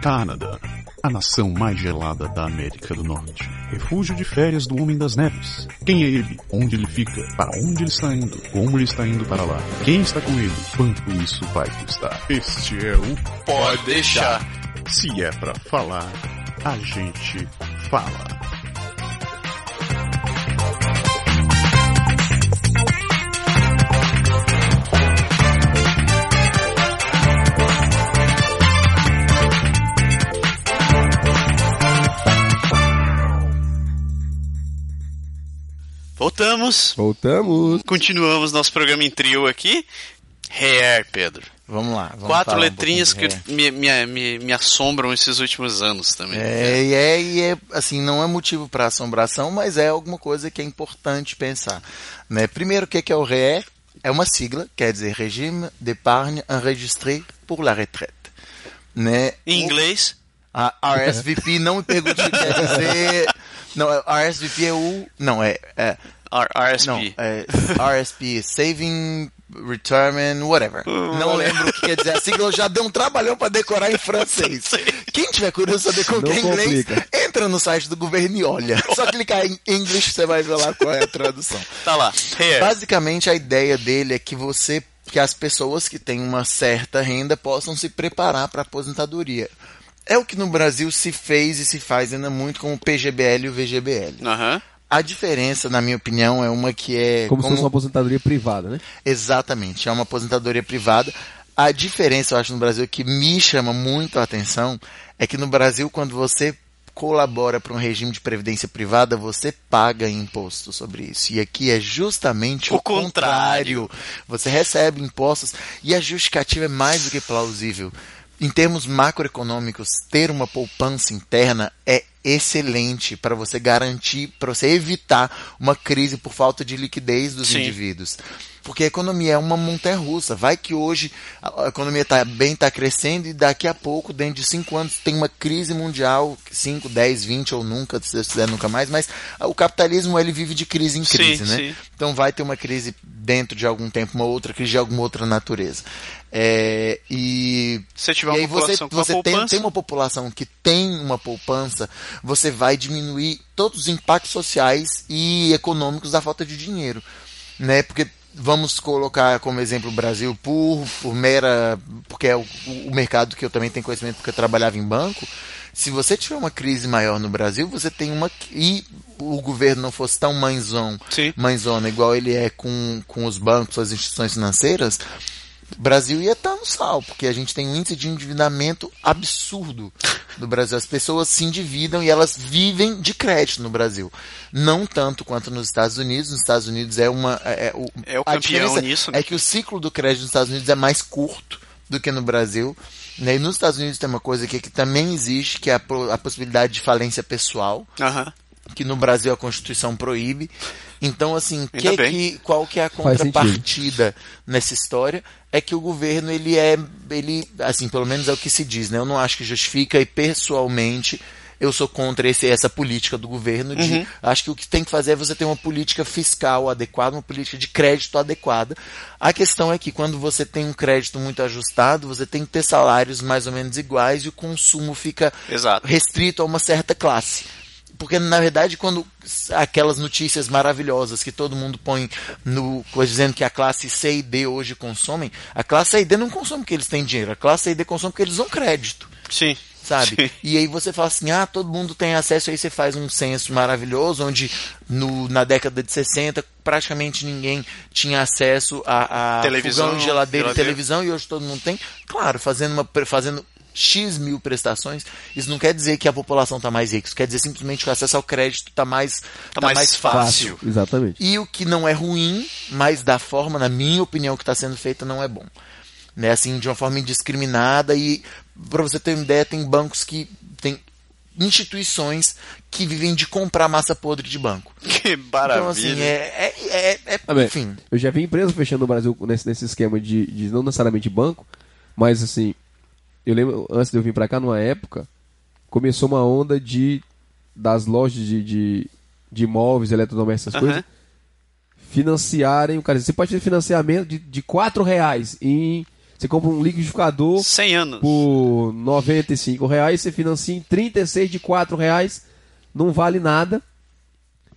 Canadá, a nação mais gelada da América do Norte. Refúgio de férias do Homem das Neves. Quem é ele? Onde ele fica? Para onde ele está indo? Como ele está indo para lá? Quem está com ele? Quanto isso vai custar? Este é o Pode deixar. Se é pra falar, a gente fala. Voltamos. Voltamos. Continuamos nosso programa em trio aqui. Hair, Pedro. Vamos lá. Vamos Quatro falar um letrinhas que me, me, me, me assombram esses últimos anos também. É, e é, e é, assim, não é motivo para assombração, mas é alguma coisa que é importante pensar. Né? Primeiro, o que que é o REE? É uma sigla, quer dizer Régime d'Épargne Enregistré pour la Retraite. Né? Em inglês, A RSVP, não me pergunte o que quer dizer. Não, é- RSVP é o. Não, é. é R- RSP. não, é RSP, Saving Retirement, whatever. Não lembro o que quer dizer a sigla, eu já dei um trabalhão para decorar em francês. Quem tiver curioso saber como Não que é inglês, entra no site do governo e olha. Só clicar em English você vai ver lá qual é a tradução. Tá lá. Hair. Basicamente a ideia dele é que você que as pessoas que têm uma certa renda possam se preparar para a aposentadoria. É o que no Brasil se fez e se faz ainda muito com o PGBL e o VGBL. Aham. A diferença, na minha opinião, é uma que é Como, se fosse uma aposentadoria privada, né? Exatamente, é uma aposentadoria privada. A diferença, eu acho, no Brasil que me chama muito a atenção é que no Brasil, quando você colabora para um regime de previdência privada, você paga imposto sobre isso. E aqui é justamente O o, contrário. Você recebe impostos e a justificativa é mais do que plausível. Em termos macroeconômicos, ter uma poupança interna é excelente para você garantir, para você evitar uma crise por falta de liquidez dos Sim. indivíduos. Porque a economia é uma montanha russa. Vai que hoje a economia está bem, está crescendo e daqui a pouco, dentro de cinco anos, tem uma crise mundial, 5, 10, 20 ou nunca, se Deus quiser, nunca mais, mas o capitalismo ele vive de crise em Sim, crise, né? sim. Então vai ter uma crise dentro de algum tempo, uma outra crise de alguma outra natureza. É, e Se você tiver e aí você, você tem, poupança- tem uma população que tem uma poupança, você vai diminuir todos os impactos sociais e econômicos da falta de dinheiro, né? Porque vamos colocar como exemplo o Brasil por, por mera, porque é o, o mercado que eu também tenho conhecimento porque eu trabalhava em banco. Se você tiver uma crise maior no Brasil, você tem uma e o governo não fosse tão mãezão, Sim. mãezona igual ele é com, com os bancos, as instituições financeiras, o Brasil ia estar no sal, porque a gente tem um índice de endividamento absurdo do Brasil. As pessoas se endividam e elas vivem de crédito no Brasil. Não tanto quanto nos Estados Unidos. Nos Estados Unidos é uma. É, é o, É o campeão nisso, né? É que o ciclo do crédito nos Estados Unidos é mais curto do que no Brasil. né? E nos Estados Unidos tem uma coisa que, que também existe, que é a, a possibilidade de falência pessoal que no Brasil a Constituição proíbe. Então, assim, que, que, qual que é a contrapartida nessa história? É que o governo, ele é, ele, assim, pelo menos é o que se diz, né? Eu não acho que justifica e pessoalmente eu sou contra esse, essa política do governo de, Uhum. acho que o que tem que fazer é você ter uma política fiscal adequada, uma política de crédito adequada. A questão é que quando você tem um crédito muito ajustado, você tem que ter salários mais ou menos iguais e o consumo fica Exato. restrito a uma certa classe. Porque, na verdade, quando aquelas notícias maravilhosas que todo mundo põe no coisa dizendo que a classe C e D hoje consomem, a classe C e D não consome porque eles têm dinheiro, a classe C e D consome porque eles usam crédito, Sim. sabe? Sim. E aí você fala assim, ah, todo mundo tem acesso, aí você faz um censo maravilhoso, onde no, na década de 60 praticamente ninguém tinha acesso a, a Televisão, fogão, geladeira, e geladeira. televisão, e hoje todo mundo tem. Claro, fazendo uma fazendo X mil prestações, isso não quer dizer que a população está mais rica, isso quer dizer simplesmente que o acesso ao crédito está mais, Tá tá mais mais fácil. fácil. Exatamente. E o que não é ruim, mas da forma, na minha opinião, que está sendo feita não é bom. Né? Assim, de uma forma indiscriminada e, para você ter uma ideia, tem bancos que tem instituições que vivem de comprar massa podre de banco. Que maravilha. Então, assim, é, é, é, é- Ah, bem, enfim, Eu já vi empresa fechando no Brasil nesse, nesse esquema de, de não necessariamente banco, mas assim, eu lembro, antes de eu vir pra cá, numa época, começou uma onda de das lojas de, de, de imóveis, eletrodomésticos, essas Aham. coisas, financiarem, o cara, você pode ter financiamento de, de 4 reais em Você compra um liquidificador 100 anos. por 95 reais, você financia em 36 de 4 reais, não vale nada.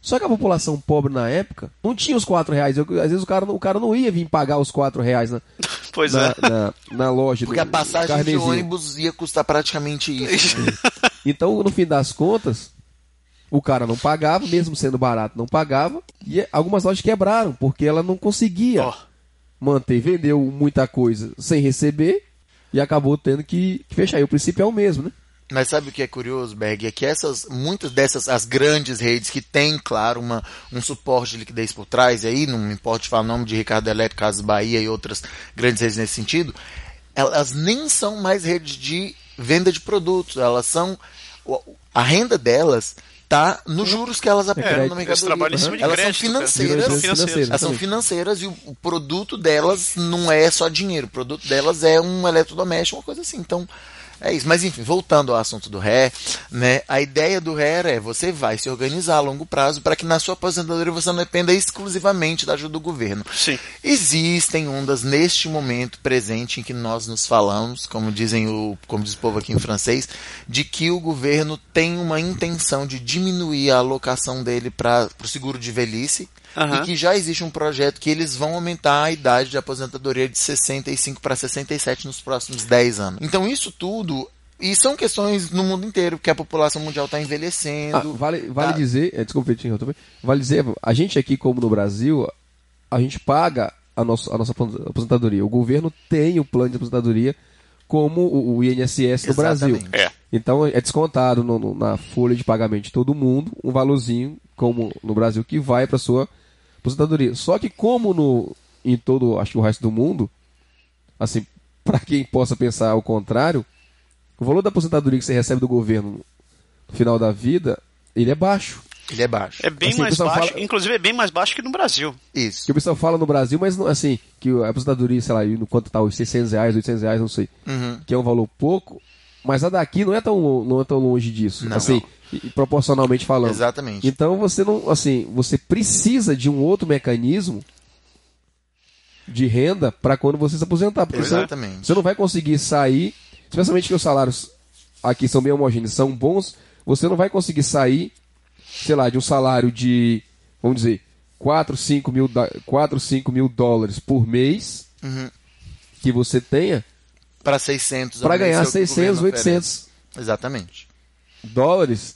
Só que a população pobre na época não tinha os 4 reais. Eu- às vezes o cara, não- o cara não ia vir pagar os 4 reais na, Pois na, é. na, na loja. Porque a no passagem de carnezinho. ônibus ia custar praticamente isso. Então, no fim das contas, o cara não pagava, mesmo sendo barato, não pagava. E algumas lojas quebraram, porque ela não conseguia Ó, manter, vendeu muita coisa sem receber e acabou tendo que, que fechar. E o princípio é o mesmo, né? Mas sabe o que é curioso, Berg? É que essas, muitas dessas, as grandes redes que têm, claro, uma, um suporte de liquidez por trás, aí não me importa falar o nome de Ricardo Elétrico, Casas Bahia e outras grandes redes nesse sentido, elas nem são mais redes de venda de produtos, elas são, a renda delas tá nos juros que elas aplicam crédito. no eles mercado. trabalham em cima de Elas crédito. são cara. financeiras, Financeiras, financeiras. elas são financeiras e o, o produto delas não é só dinheiro. O produto delas é um eletrodoméstico, uma coisa assim. Então, é isso. Mas enfim, voltando ao assunto do ré, né? A ideia do ré é você vai se organizar a longo prazo para que na sua aposentadoria você não dependa exclusivamente da ajuda do governo. Sim. Existem ondas neste momento presente em que nós nos falamos, como dizem o, como diz o povo aqui em francês, de que o governo tem uma intenção de diminuir a alocação dele para o seguro de velhice Aham. e que já existe um projeto que eles vão aumentar a idade de aposentadoria de 65 para 67 nos próximos 10 anos. Então isso tudo e são questões no mundo inteiro, porque a população mundial está envelhecendo. Ah, vale vale tá- dizer, é, desculpa, eu te interromper. vale dizer, a gente aqui, como no Brasil, a gente paga a nossa, a nossa aposentadoria. O governo tem o plano de aposentadoria como o, o INSS do Brasil. É. Então é descontado no- no- na folha de pagamento de todo mundo um valorzinho, como no Brasil, que vai para sua aposentadoria. Só que como no em todo, acho que o resto do mundo, assim, para quem possa pensar ao contrário, o valor da aposentadoria que você recebe do governo no final da vida, ele é baixo. Ele é baixo. É bem Assim, o mais baixo, fala- inclusive é bem mais baixo que no Brasil. Isso. Que o pessoal fala no Brasil, mas não, assim, que a aposentadoria, sei lá, no quanto tá, os 600 reais, 800 reais, não sei, Uhum. que é um valor pouco, mas a daqui não é tão, não é tão longe disso, Não. assim, e proporcionalmente falando. Exatamente. Então você não, assim, você precisa de um outro mecanismo de renda para quando você se aposentar, porque Exatamente. você não vai conseguir sair, especialmente que os salários aqui são bem homogêneos, são bons, você não vai conseguir sair, sei lá, de um salário de, vamos dizer, 4, 5 mil, da- 4, 5 mil dólares por mês Uhum. que você tenha Para 600. para ganhar é o que o 600, governo 800 oferece. Exatamente. dólares.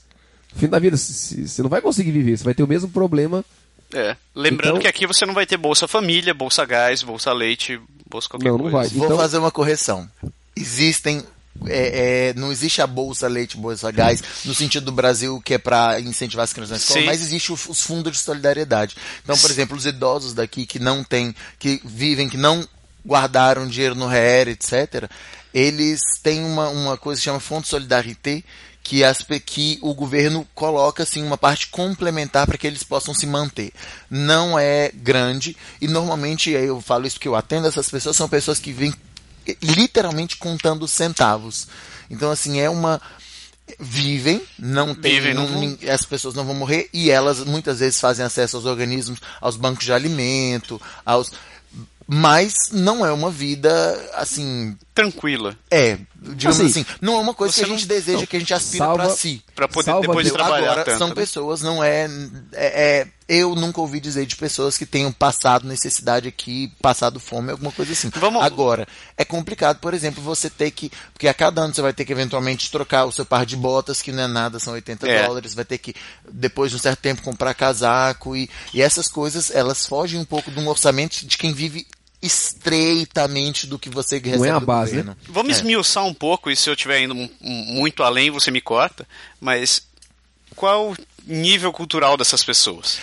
No fim da vida, você não vai conseguir viver, você vai ter o mesmo problema. É. Lembrando Então- que aqui você não vai ter Bolsa Família, Bolsa Gás, Bolsa Leite, Bolsa qualquer Não, não coisa. vai. Vou Então- fazer uma correção. Existem. é, é, não existe a bolsa leite, bolsa gás, no sentido do Brasil que é para incentivar as crianças na escola, Sim. mas existe o- os fundos de solidariedade. Então, por exemplo, os idosos daqui que não têm, que vivem, que não guardaram dinheiro no REER, etc., eles têm uma, uma coisa que chama Fundo de Solidarité, que, as, que o governo coloca assim, uma parte complementar para que eles possam se manter. Não é grande e normalmente, eu falo isso porque eu atendo essas pessoas, são pessoas que vêm eh, literalmente contando centavos. Então, assim, é uma. Vivem, não tem. Vivem, não as pessoas não vão morrer e elas muitas vezes fazem acesso aos organismos, aos bancos de alimento, aos. Mas não é uma vida assim. Tranquila. É, digamos Assim, assim, não é uma coisa que a gente não- deseja, não, que a gente aspira salva- pra si. Pra poder Salva depois Deus. trabalhar Agora, tanto. são né? pessoas, não é, é, é- Eu nunca ouvi dizer de pessoas que tenham passado necessidade aqui, passado fome, alguma coisa assim. Vamos- Agora, é complicado, por exemplo, você ter que. Porque a cada ano você vai ter que eventualmente trocar o seu par de botas, que não é nada, são 80 É. dólares, vai ter que, depois de um certo tempo, comprar casaco e, e essas coisas, elas fogem um pouco de um orçamento de quem vive estreitamente do que você recebe Não é a do base, governo. Vamos É. esmiuçar um pouco, e se eu estiver indo muito além, você me corta, mas qual o nível cultural dessas pessoas?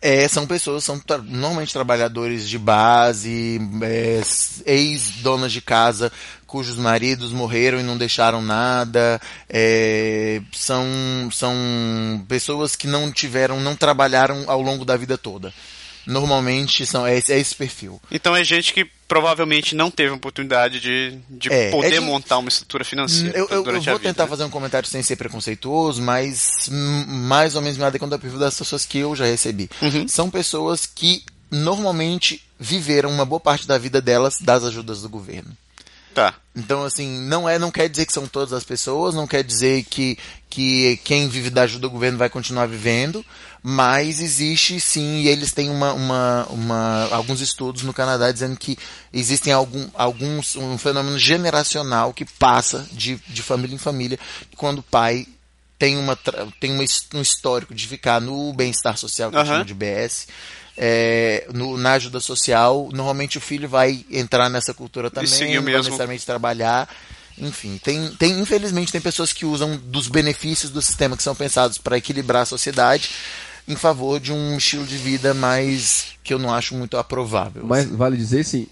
É, são pessoas, são tra- normalmente trabalhadores de base, é, ex-donas de casa cujos maridos morreram e não deixaram nada, é, são, são pessoas que não tiveram, não trabalharam ao longo da vida toda. Normalmente são, é, esse- é esse perfil. Então é gente que provavelmente não teve oportunidade de, de É, poder é de- montar uma estrutura financeira Eu, eu- eu vou a vida. tentar né? fazer um comentário sem ser preconceituoso, mas mais ou menos me adequando ao perfil das pessoas que eu já recebi. Uhum. São pessoas que normalmente viveram uma boa parte da vida delas das ajudas do governo. Tá. Então, assim, não é, não quer dizer que são todas as pessoas, não quer dizer que, que quem vive da ajuda do governo vai continuar vivendo, mas existe sim, e eles têm uma, uma, uma, alguns estudos no Canadá dizendo que existem algum, alguns, um fenômeno generacional que passa de, de família em família, quando o pai tem, uma, tem uma, um histórico de ficar no bem-estar social, que Aham. chama de BS, é, no- na ajuda social, normalmente o filho vai entrar nessa cultura também, não vai necessariamente trabalhar. Enfim, tem, tem, infelizmente tem pessoas que usam dos benefícios do sistema que são pensados para equilibrar a sociedade em favor de um estilo de vida mais que eu não acho muito aprovável. Mas vale dizer, assim,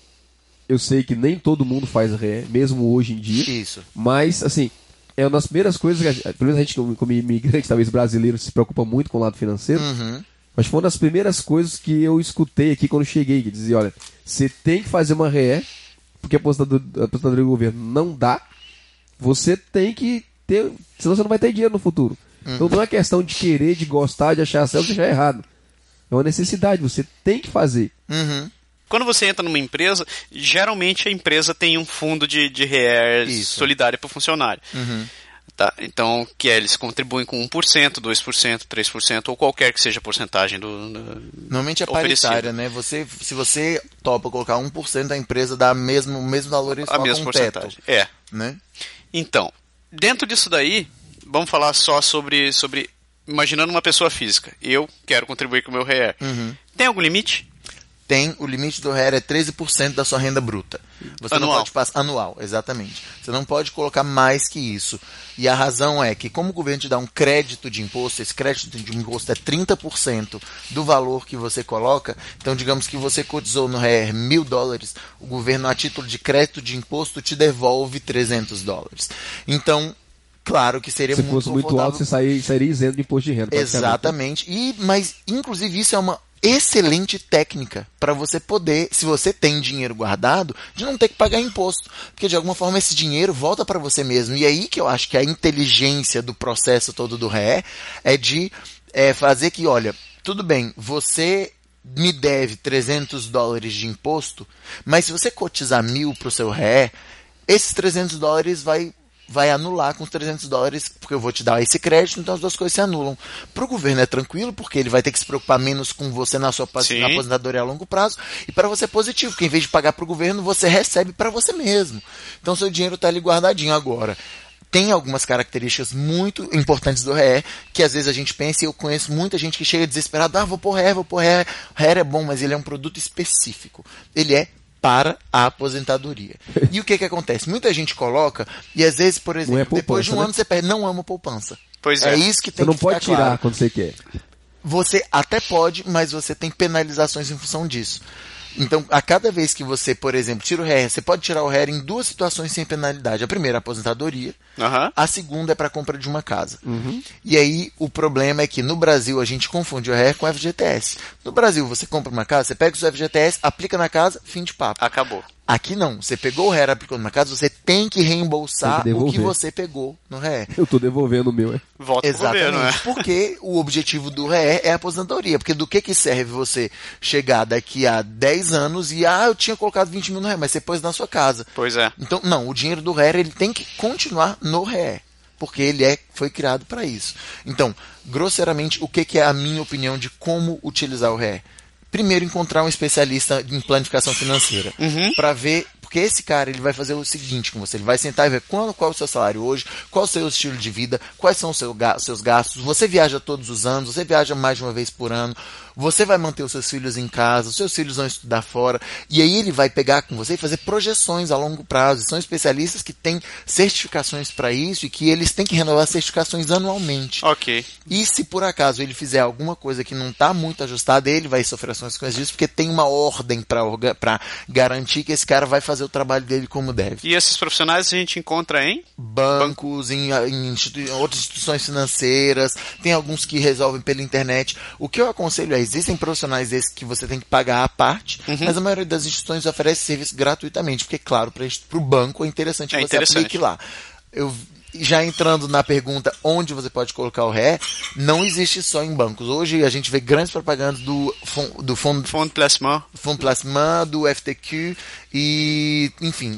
eu sei que nem todo mundo faz ré, mesmo hoje em dia. Isso. Mas, assim, é uma das primeiras coisas que, a gente- pelo menos a gente, como como imigrante, talvez brasileiro, se preocupa muito com o lado financeiro. Uhum. Mas foi uma das primeiras coisas que eu escutei aqui quando cheguei, que dizia, olha, você tem que fazer uma ré, porque a aposentadoria, a aposentadoria do governo não dá, você tem que ter, senão você não vai ter dinheiro no futuro. Então não é questão de querer, de gostar, de achar certo, de achar errado. É uma necessidade, você tem que fazer. Uhum. Quando você entra numa empresa, geralmente a empresa tem um fundo de, de REER Isso. solidário para o funcionário. Uhum. Tá? Então, que é, eles contribuem com 1%, 2%, 3% ou qualquer que seja a porcentagem do. do- Normalmente é paritária, né? Você, se você topa colocar 1% da empresa dá mesmo, o mesmo valor e a mesma um teto, porcentagem. É. né? Então, dentro disso daí, vamos falar só sobre, sobre. Imaginando uma pessoa física. Eu quero contribuir com o meu REER. Uhum. Tem algum limite? Tem o limite do RER é 13% da sua renda bruta. Você não Anual. pode passar anual, exatamente. Você não pode colocar mais que isso. E a razão é que como o governo te dá um crédito de imposto, esse crédito de imposto é 30% do valor que você coloca. Então, digamos que você cotizou no RER mil dólares, o governo a título de crédito de imposto te devolve 300 dólares. Então, claro que seria Se muito fosse muito alto, você sair, sairia isento de imposto de renda. praticamente. Exatamente. E, mas, inclusive, isso é uma excelente técnica para você poder, se você tem dinheiro guardado, de não ter que pagar imposto. Porque, de alguma forma, esse dinheiro volta para você mesmo. E aí que eu acho que a inteligência do processo todo do RE é de é, fazer que, olha, tudo bem, você me deve 300 dólares de imposto, mas se você cotizar mil para o seu RE, esses 300 dólares vai vai anular com os 300 dólares, porque eu vou te dar esse crédito, então as duas coisas se anulam. Para o governo é tranquilo, porque ele vai ter que se preocupar menos com você na sua Sim. na aposentadoria a longo prazo, e para você é positivo, porque em vez de pagar para o governo, você recebe para você mesmo. Então seu dinheiro está ali guardadinho agora. Tem algumas características muito importantes do RE, que às vezes a gente pensa, e eu conheço muita gente que chega desesperado, ah, vou pôr RE, vou pôr RE. O RE é bom, mas ele é um produto específico. Ele é para a aposentadoria. E o que que acontece? Muita gente coloca, e às vezes, por exemplo, é depois de um poupança, né? ano você perde, não amo poupança. Pois é. É isso que tem Você não que pode ficar tirar claro. quando você quer. Você até pode, mas você tem penalizações em função disso. Então, a cada vez que você, por exemplo, tira o RER, você pode tirar o RER em duas situações sem penalidade. A primeira, a aposentadoria. Aham. A segunda é para compra de uma casa. E aí, o problema é que no Brasil a gente confunde o RER com o FGTS. No Brasil, você compra uma casa, você pega o seu FGTS, aplica na casa, fim de papo. Acabou. Aqui não. Você pegou o RER, aplicou numa casa, você tem que reembolsar Tem que o que você pegou no RER. Eu tô devolvendo o meu, é. Volta pro governo? Exatamente, porque o objetivo do RE é a aposentadoria. Porque do que, que serve você chegar daqui a 10 anos e, ah, eu tinha colocado 20 mil no RE, mas você pôs na sua casa. Pois é. Então, não, o dinheiro do RE ele tem que continuar no RE. Porque ele é, foi criado para isso. Então, grosseiramente, o que, que é a minha opinião de como utilizar o RE? Primeiro, encontrar um especialista em planificação financeira. Para ver. Porque esse cara ele vai fazer o seguinte com você: ele vai sentar e ver qual, qual é o seu salário hoje, qual é o seu estilo de vida, quais são os seu seus gastos. Você viaja todos os anos, você viaja mais de uma vez por ano, você vai manter os seus filhos em casa, os seus filhos vão estudar fora. E aí ele vai pegar com você e fazer projeções a longo prazo. São especialistas que têm certificações para isso e que eles têm que renovar certificações anualmente. Ok. E se por acaso ele fizer alguma coisa que não está muito ajustada, ele vai sofrer as consequências disso, porque tem uma ordem para garantir que esse cara vai fazer o trabalho dele como deve. E esses profissionais a gente encontra em? Bancos, em, em institui- outras instituições financeiras, tem alguns que resolvem pela internet. O que eu aconselho é, existem profissionais desses que você tem que pagar à parte, Uhum. mas a maioria das instituições oferece serviço gratuitamente, porque, claro, para o banco é interessante É você interessante. aplique lá. Eu já entrando na pergunta onde você pode colocar o ré, não existe só em bancos. Hoje a gente vê grandes propagandas do, do fundo de placement. Fundo Placement, do FTQ e, enfim,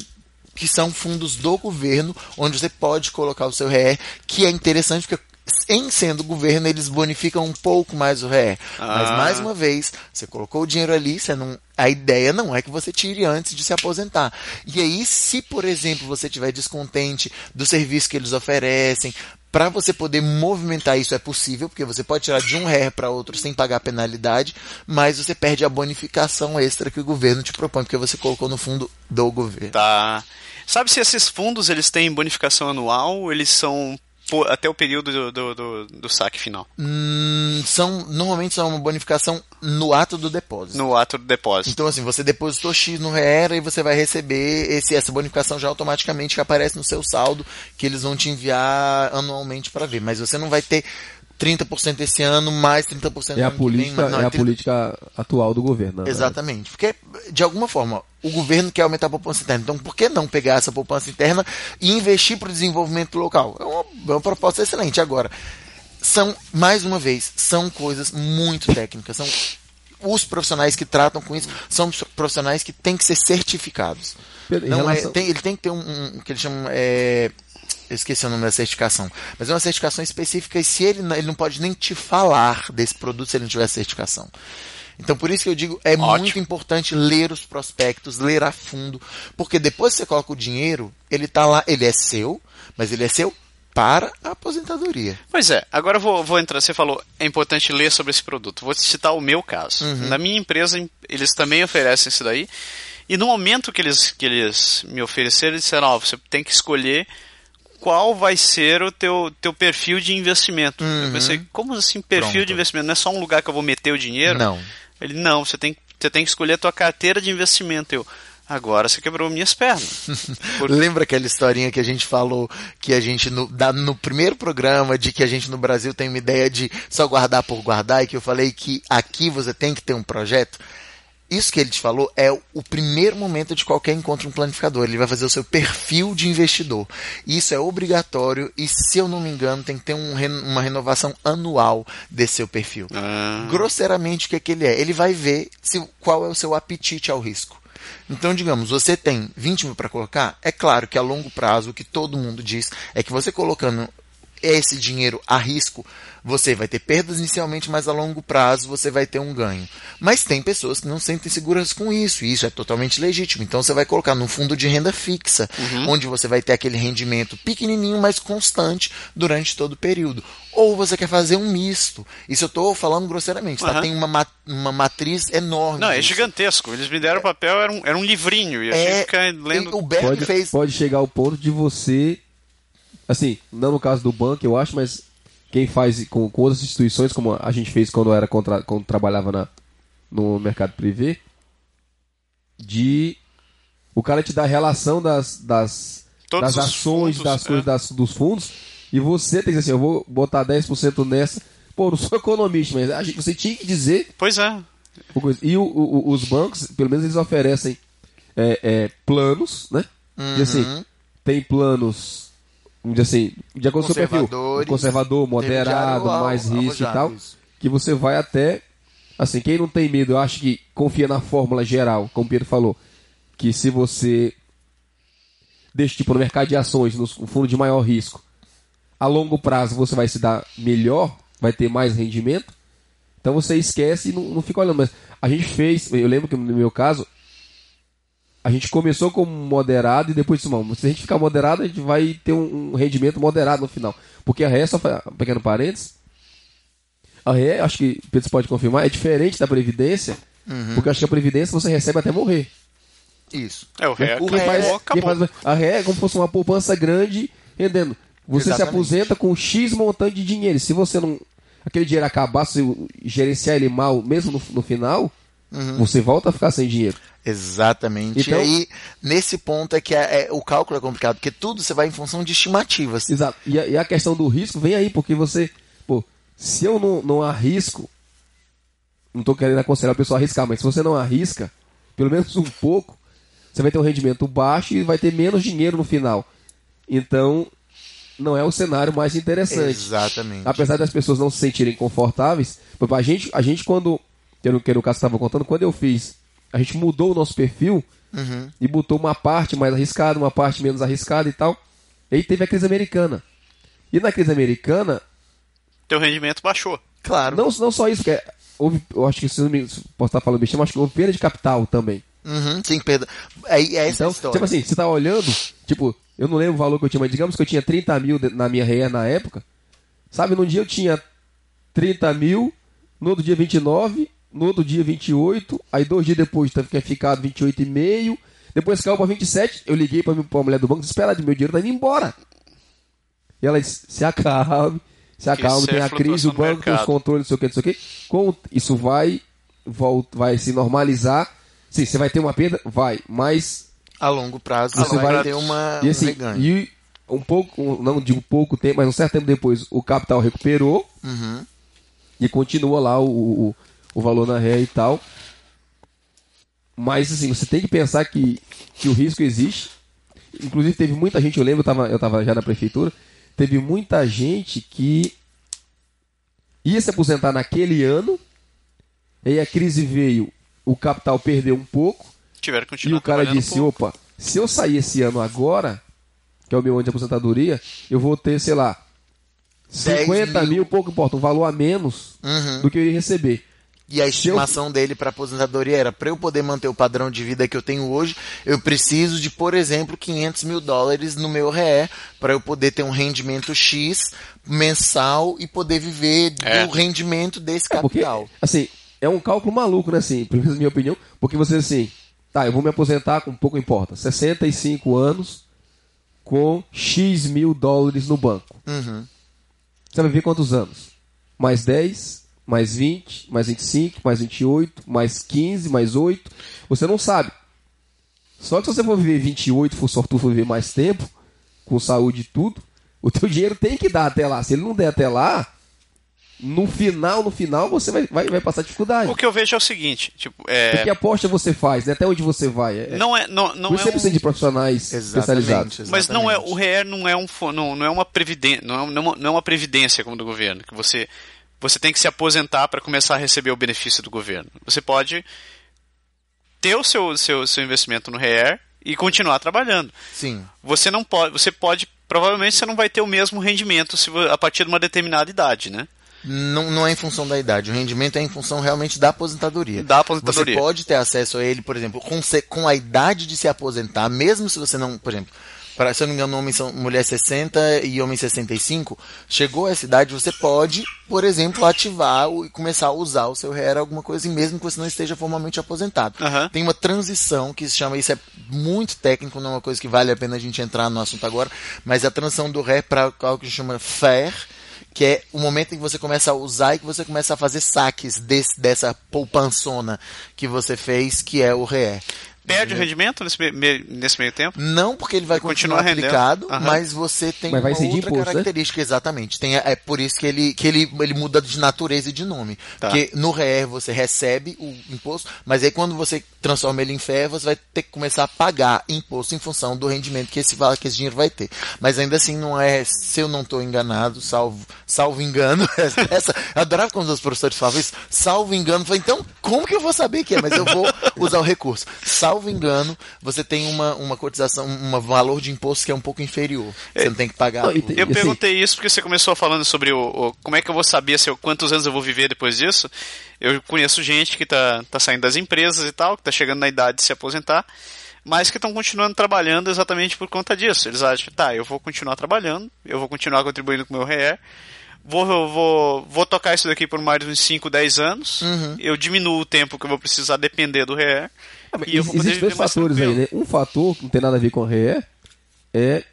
que são fundos do governo, onde você pode colocar o seu RE, que é interessante porque em sendo governo, eles bonificam um pouco mais o. Mas, Ah. mais uma vez, você colocou o dinheiro ali, você não, a ideia não é que você tire antes de se aposentar. E aí, se, por exemplo, você estiver descontente do serviço que eles oferecem, para você poder movimentar isso é possível, porque você pode tirar de um RE para outro sem pagar penalidade, mas você perde a bonificação extra que o governo te propõe, porque você colocou no fundo do governo. Tá. Sabe se esses fundos eles têm bonificação anual eles são até o período do, do, do, do saque final? Hum, são, normalmente são uma bonificação no ato do depósito. No ato do depósito. Então, assim, você depositou X no REERA e você vai receber esse, essa bonificação já automaticamente que aparece no seu saldo, que eles vão te enviar anualmente para ver. Mas você não vai ter 30% esse ano, mais 30% no É a que vem, política, mas não, é a 30 política atual do governo. né? Exatamente. Porque, de alguma forma, o governo quer aumentar a poupança interna. Então, por que não pegar essa poupança interna e investir para o desenvolvimento local? É uma, é uma proposta excelente. Agora, são, mais uma vez, são coisas muito técnicas. São os profissionais que tratam com isso são profissionais que têm que ser certificados. É- relação- tem- ele tem que ter um, um- que eles chamam é, eu esqueci o nome da certificação, mas é uma certificação específica e se ele, não- ele não pode nem te falar desse produto se ele não tiver certificação. Então por isso que eu digo, é Ótimo. muito importante ler os prospectos, ler a fundo, porque depois que você coloca o dinheiro, ele tá lá, ele é seu, mas ele é seu para a aposentadoria. Pois é, agora eu vou, vou entrar. Você falou, é importante ler sobre esse produto. Vou citar o meu caso. Uhum. Na minha empresa, eles também oferecem isso daí. E no momento que eles, que eles me ofereceram, eles disseram: ó, você tem que escolher qual vai ser o teu, teu perfil de investimento. Eu pensei, como assim perfil Uhum. Pronto. de investimento? Não é só um lugar que eu vou meter o dinheiro? Não. Ele, não, você tem, você tem que escolher a tua carteira de investimento. Eu, agora você quebrou minhas pernas. Por- Lembra aquela historinha que a gente falou que a gente no, da- no primeiro programa de que a gente no Brasil tem uma ideia de só guardar por guardar e que eu falei que aqui você tem que ter um projeto? Isso que ele te falou é o primeiro momento de qualquer encontro com um planificador. Ele vai fazer o seu perfil de investidor. Isso é obrigatório e, se eu não me engano, tem que ter um uma renovação anual desse seu perfil. Ah. Grosseiramente, o que, é que ele é? Ele vai ver se, qual é o seu apetite ao risco. Então, digamos, você tem 20 mil para colocar, é claro que a longo prazo, o que todo mundo diz é que você colocando esse dinheiro a risco, você vai ter perdas inicialmente, mas a longo prazo você vai ter um ganho. Mas tem pessoas que não sentem seguras com isso, e isso é totalmente legítimo. Então você vai colocar num fundo de renda fixa, onde você vai ter aquele rendimento pequenininho, mas constante durante todo o período. Ou você quer fazer um misto. Isso eu estou falando grosseiramente, tá? Aham. Tem uma, ma- uma matriz enorme. Não, é disso. gigantesco. Eles me deram o papel, era um, era um livrinho. E a gente É, fica lendo. o Beck Pode, fez pode chegar ao ponto de você. Assim, não no caso do banco, eu acho, mas quem faz com, com outras instituições, como a gente fez quando era contra, quando trabalhava na, no mercado privê, de o cara te dá a relação das, das, Todos das ações, fundos, das é. coisas das- dos fundos, e você tem que dizer assim, eu vou botar 10% nessa. Pô, eu não sou economista, mas a gente, você tinha que dizer Pois é. E o- o- os bancos, pelo menos eles oferecem é, é, planos, né? E assim, Uhum. tem planos, vamos dizer assim, de acordo com o seu perfil, conservador, moderado, intermediário, mais risco e tal, isso. que você vai até, assim, quem não tem medo, eu acho que confia na fórmula geral, como o Pedro falou, que se você deixa tipo no mercado de ações, no fundo de maior risco, a longo prazo você vai se dar melhor, vai ter mais rendimento, então você esquece e não, não fica olhando. Mas a gente fez, eu lembro que no meu caso, a gente começou como moderado e depois disse, se a gente ficar moderado, a gente vai ter um, um rendimento moderado no final. Porque a ré, só um pequeno parênteses, a ré, acho que o Pedro pode confirmar, é diferente da Previdência, porque acho que a Previdência você recebe até morrer. Isso. É, o ré O acabou, ré- Quem acabou. faz- a ré é como se fosse uma poupança grande rendendo. Você se Exatamente. aposenta com X montante de dinheiro. Se você não. Aquele dinheiro acabar, se gerenciar ele mal, mesmo no, no final, você volta a ficar sem dinheiro. Exatamente. Então- e aí, nesse ponto é que é- é- o cálculo é complicado, porque tudo você vai em função de estimativas. Exato. E a, e a questão do risco vem aí, porque você. Pô, se eu não, não arrisco. Não estou querendo aconselhar a pessoa a arriscar, mas se você não arrisca, pelo menos um pouco, você vai ter um rendimento baixo e vai ter menos dinheiro no final. Então, não é o cenário mais interessante. Exatamente. Apesar das pessoas não se sentirem confortáveis, a gente, a gente quando, que no, que no caso estava contando, quando eu fiz, a gente mudou o nosso perfil, Uhum. e botou uma parte mais arriscada, uma parte menos arriscada e tal. E aí teve a crise americana. E na crise americana, Teu rendimento baixou. Claro. não, não só isso, que é- houve, eu acho que se não me posso estar falando besteira, mas acho que houve perda de capital também. Uhum, sim, perda. É, é essa Então, a história. tipo assim, você tá olhando, tipo, eu não lembro o valor que eu tinha, mas digamos que eu tinha 30 mil na minha RE na época. Sabe, num dia eu tinha 30 mil, no outro dia 29, no outro dia 28, aí dois dias depois tinha ficado 28,5, depois caiu pra 27, eu liguei pra, minha- pra mulher do banco, desesperado, meu dinheiro tá indo embora. E ela disse, se acalme, se acalme, isso é tem a crise, o banco tem os controles, não sei o que, não sei o que. Com, isso vai, volta, vai se normalizar. Sim, você vai ter uma perda? Vai, mas A longo prazo Você vai, vai- ter uma, e um assim, reganho. e um pouco, um- não digo pouco tempo, mas um certo tempo depois o capital recuperou Uhum. e continua lá o, o, o valor na ré e tal. Mas assim, você tem que pensar que, que o risco existe. Inclusive teve muita gente, eu lembro, eu tava, eu tava já na prefeitura, teve muita gente que ia se aposentar naquele ano, e aí a crise veio, o capital perdeu um pouco, Tiveram que e continuar o cara um disse: pouco. opa, se eu sair esse ano agora, que é o meu ano de aposentadoria, eu vou ter, sei lá, 10 50 mil, mil. pouco importa, um valor a menos Uhum. do que eu ia receber. E a estimação dele para aposentadoria era: para eu poder manter o padrão de vida que eu tenho hoje, eu preciso de, por exemplo, 500 mil dólares no meu RE para eu poder ter um rendimento X mensal e poder viver É. do rendimento desse É porque, capital. assim, é um cálculo maluco, né, assim, pelo menos na minha opinião, porque você, assim, tá, eu vou me aposentar com pouco importa, 65 anos com X mil dólares no banco. Uhum. Você vai viver quantos anos? Mais 10, mais 20, mais 25, mais 28, mais 15, mais 8. Você não sabe. Só que se você for viver 28, for sortudo for viver mais tempo, com saúde e tudo, o teu dinheiro tem que dar até lá. Se ele não der até lá, no final, no final, você vai, vai, vai passar dificuldade. O que eu vejo é o seguinte, tipo, é, Porque aposta você faz, né? Até onde você vai. É, não é, não, não por é isso um- de profissionais especializados. Exatamente. Mas não é exatamente. o REER não é um não, não é uma previdência, não é, não é uma- não é uma previdência como do governo, que você você tem que se aposentar para começar a receber o benefício do governo. Você pode ter o seu seu, seu investimento no REER e continuar trabalhando. Sim. Você não pode, você pode provavelmente você não vai ter o mesmo rendimento se a partir de uma determinada idade, né? Não, não é em função da idade. O rendimento é em função realmente da aposentadoria. Da aposentadoria. Você pode ter acesso a ele, por exemplo, com, se- com a idade de se aposentar, mesmo se você não, por exemplo, para, se eu não me engano, homem são mulher 60 e homem 65, chegou a essa idade, você pode, por exemplo, ativar e começar a usar o seu RER alguma coisa, assim, mesmo que você não esteja formalmente aposentado. Aham. Tem uma transição que se chama, isso é muito técnico, não é uma coisa que vale a pena a gente entrar no assunto agora, mas a transição do RE para algo que se chama FAIR, que é o momento em que você começa a usar e que você começa a fazer saques desse, dessa poupançona que você fez, que é o RE. Perde o rendimento nesse, me- me- nesse meio tempo? Não porque ele vai Ele continuar continua rendendo. aplicado, Aham. mas você tem Mas vai uma outra imposto, né? característica, exatamente. Tem, é por isso que, ele, que ele, ele muda de natureza e de nome. Tá. Porque no REER você recebe o imposto, mas aí quando você transforma ele em FER, você vai ter que começar a pagar imposto em função do rendimento que esse, que esse dinheiro vai ter. Mas ainda assim não é, se eu não estou enganado, salvo, salvo engano, essa, eu adorava quando os professores falavam isso, salvo engano, eu falei, então como que eu vou saber que é? Mas eu vou usar o recurso. Salvo engano, você tem uma, uma cotização, um valor de imposto que é um pouco inferior. Você não tem que pagar. Não, Eu assim- perguntei isso porque você começou falando sobre o, o- como é que eu vou saber se eu- quantos anos eu vou viver depois disso. Eu conheço gente que tá, tá saindo das empresas e tal, que tá chegando na idade de se aposentar, mas que estão continuando trabalhando exatamente por conta disso. Eles acham, tá, eu vou continuar trabalhando, eu vou continuar contribuindo com o meu RE, vou, vou, vou tocar isso daqui por mais de uns 5, 10 anos, Uhum. eu diminuo o tempo que eu vou precisar depender do RE, mas e eu vou poder Existem dois fatores aí, né? Um fator que não tem nada a ver com RE é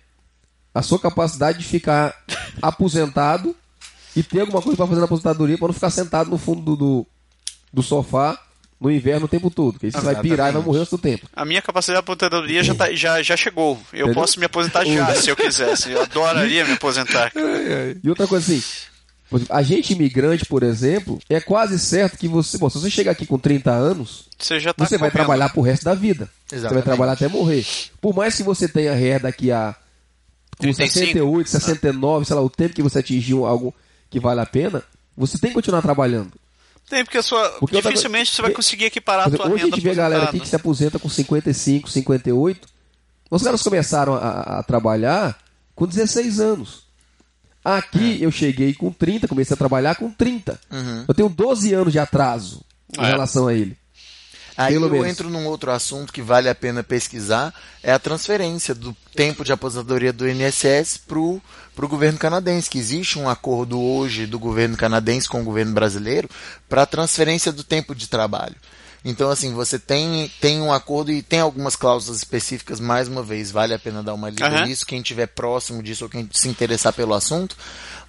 a sua capacidade de ficar aposentado e ter alguma coisa para fazer na aposentadoria para não ficar sentado no fundo do, do, do sofá no inverno o tempo todo. Porque aí você vai pirar e vai morrer antes do tempo. A minha capacidade de aposentadoria já, tá- já, já chegou. Eu Entendeu? posso me aposentar já, se eu quisesse. Eu adoraria me aposentar. E outra coisa assim, a gente imigrante, por exemplo, é quase certo que você, bom, se você chegar aqui com 30 anos, Você já tá você vai trabalhar pro resto da vida. Você vai Exatamente. trabalhar até morrer. Por mais que você tenha RE daqui a com 35. 68, 69, sei lá, o tempo que você atingiu algo que vale a pena, você tem que continuar trabalhando. Tem, porque a sua, Porque dificilmente você vai conseguir equiparar a Por tua exemplo, hoje a renda gente vê a galera aqui que se aposenta com 55, 58. Os caras começaram a, a trabalhar com 16 anos. Aqui É. eu cheguei com 30, comecei a trabalhar com 30. Uhum. Eu tenho 12 anos de atraso em É. relação a ele. Aí Pelo eu menos. entro num outro assunto que vale a pena pesquisar, é a transferência do tempo de aposentadoria do INSS para o governo canadense, que existe um acordo hoje do governo canadense com o governo brasileiro para a transferência do tempo de trabalho. Então, assim, você tem, tem um acordo e tem algumas cláusulas específicas, mais uma vez, vale a pena dar uma lida Aham. nisso, quem estiver próximo disso ou quem se interessar pelo assunto,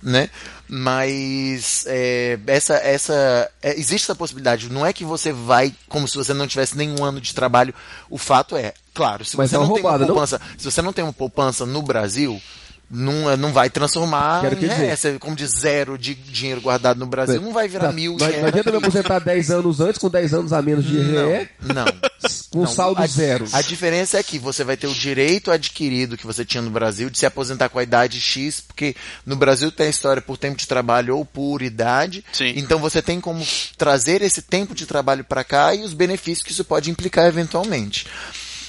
né? Mas é, essa, essa, é, existe essa possibilidade. Não é que você vai como se você não tivesse nenhum ano de trabalho. O fato é, claro, se Mas você é não roubada, tem não? uma poupança, se você não tem uma poupança no Brasil, não, é- não vai transformar Quero que dizer. ré. Você, como de zero de dinheiro guardado no Brasil, não vai virar Não, mil Não, não adianta me aposentar 10 anos antes, com 10 anos a menos de ré, Não, não. com Não, saldo a, zero. A diferença é que você vai ter o direito adquirido que você tinha no Brasil de se aposentar com a idade X, porque no Brasil tem a história por tempo de trabalho ou por idade. Sim. Então você tem como trazer esse tempo de trabalho para cá e os benefícios que isso pode implicar eventualmente.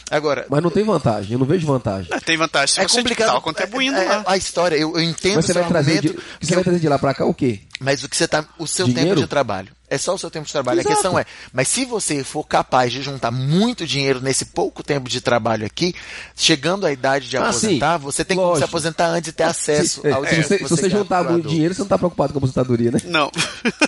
Agora, Mas não tem vantagem, eu não vejo vantagem. É, Tem vantagem se é você complicado. tá contribuindo é- é- lá. a história, eu, eu entendo Mas você vai trazer, de, você vai trazer de lá pra cá o quê? mas o que você tá, o seu Dinheiro? tempo de trabalho. É só o seu tempo de trabalho. Exato. A questão é, mas se você for capaz de juntar muito dinheiro nesse pouco tempo de trabalho aqui, chegando à idade de Ah, aposentar, sim. você tem como se Lógico. aposentar antes e ter acesso Se, é, ao se dinheiro você, que se você juntar dinheiro, você não tá preocupado com a aposentadoria, né? Não.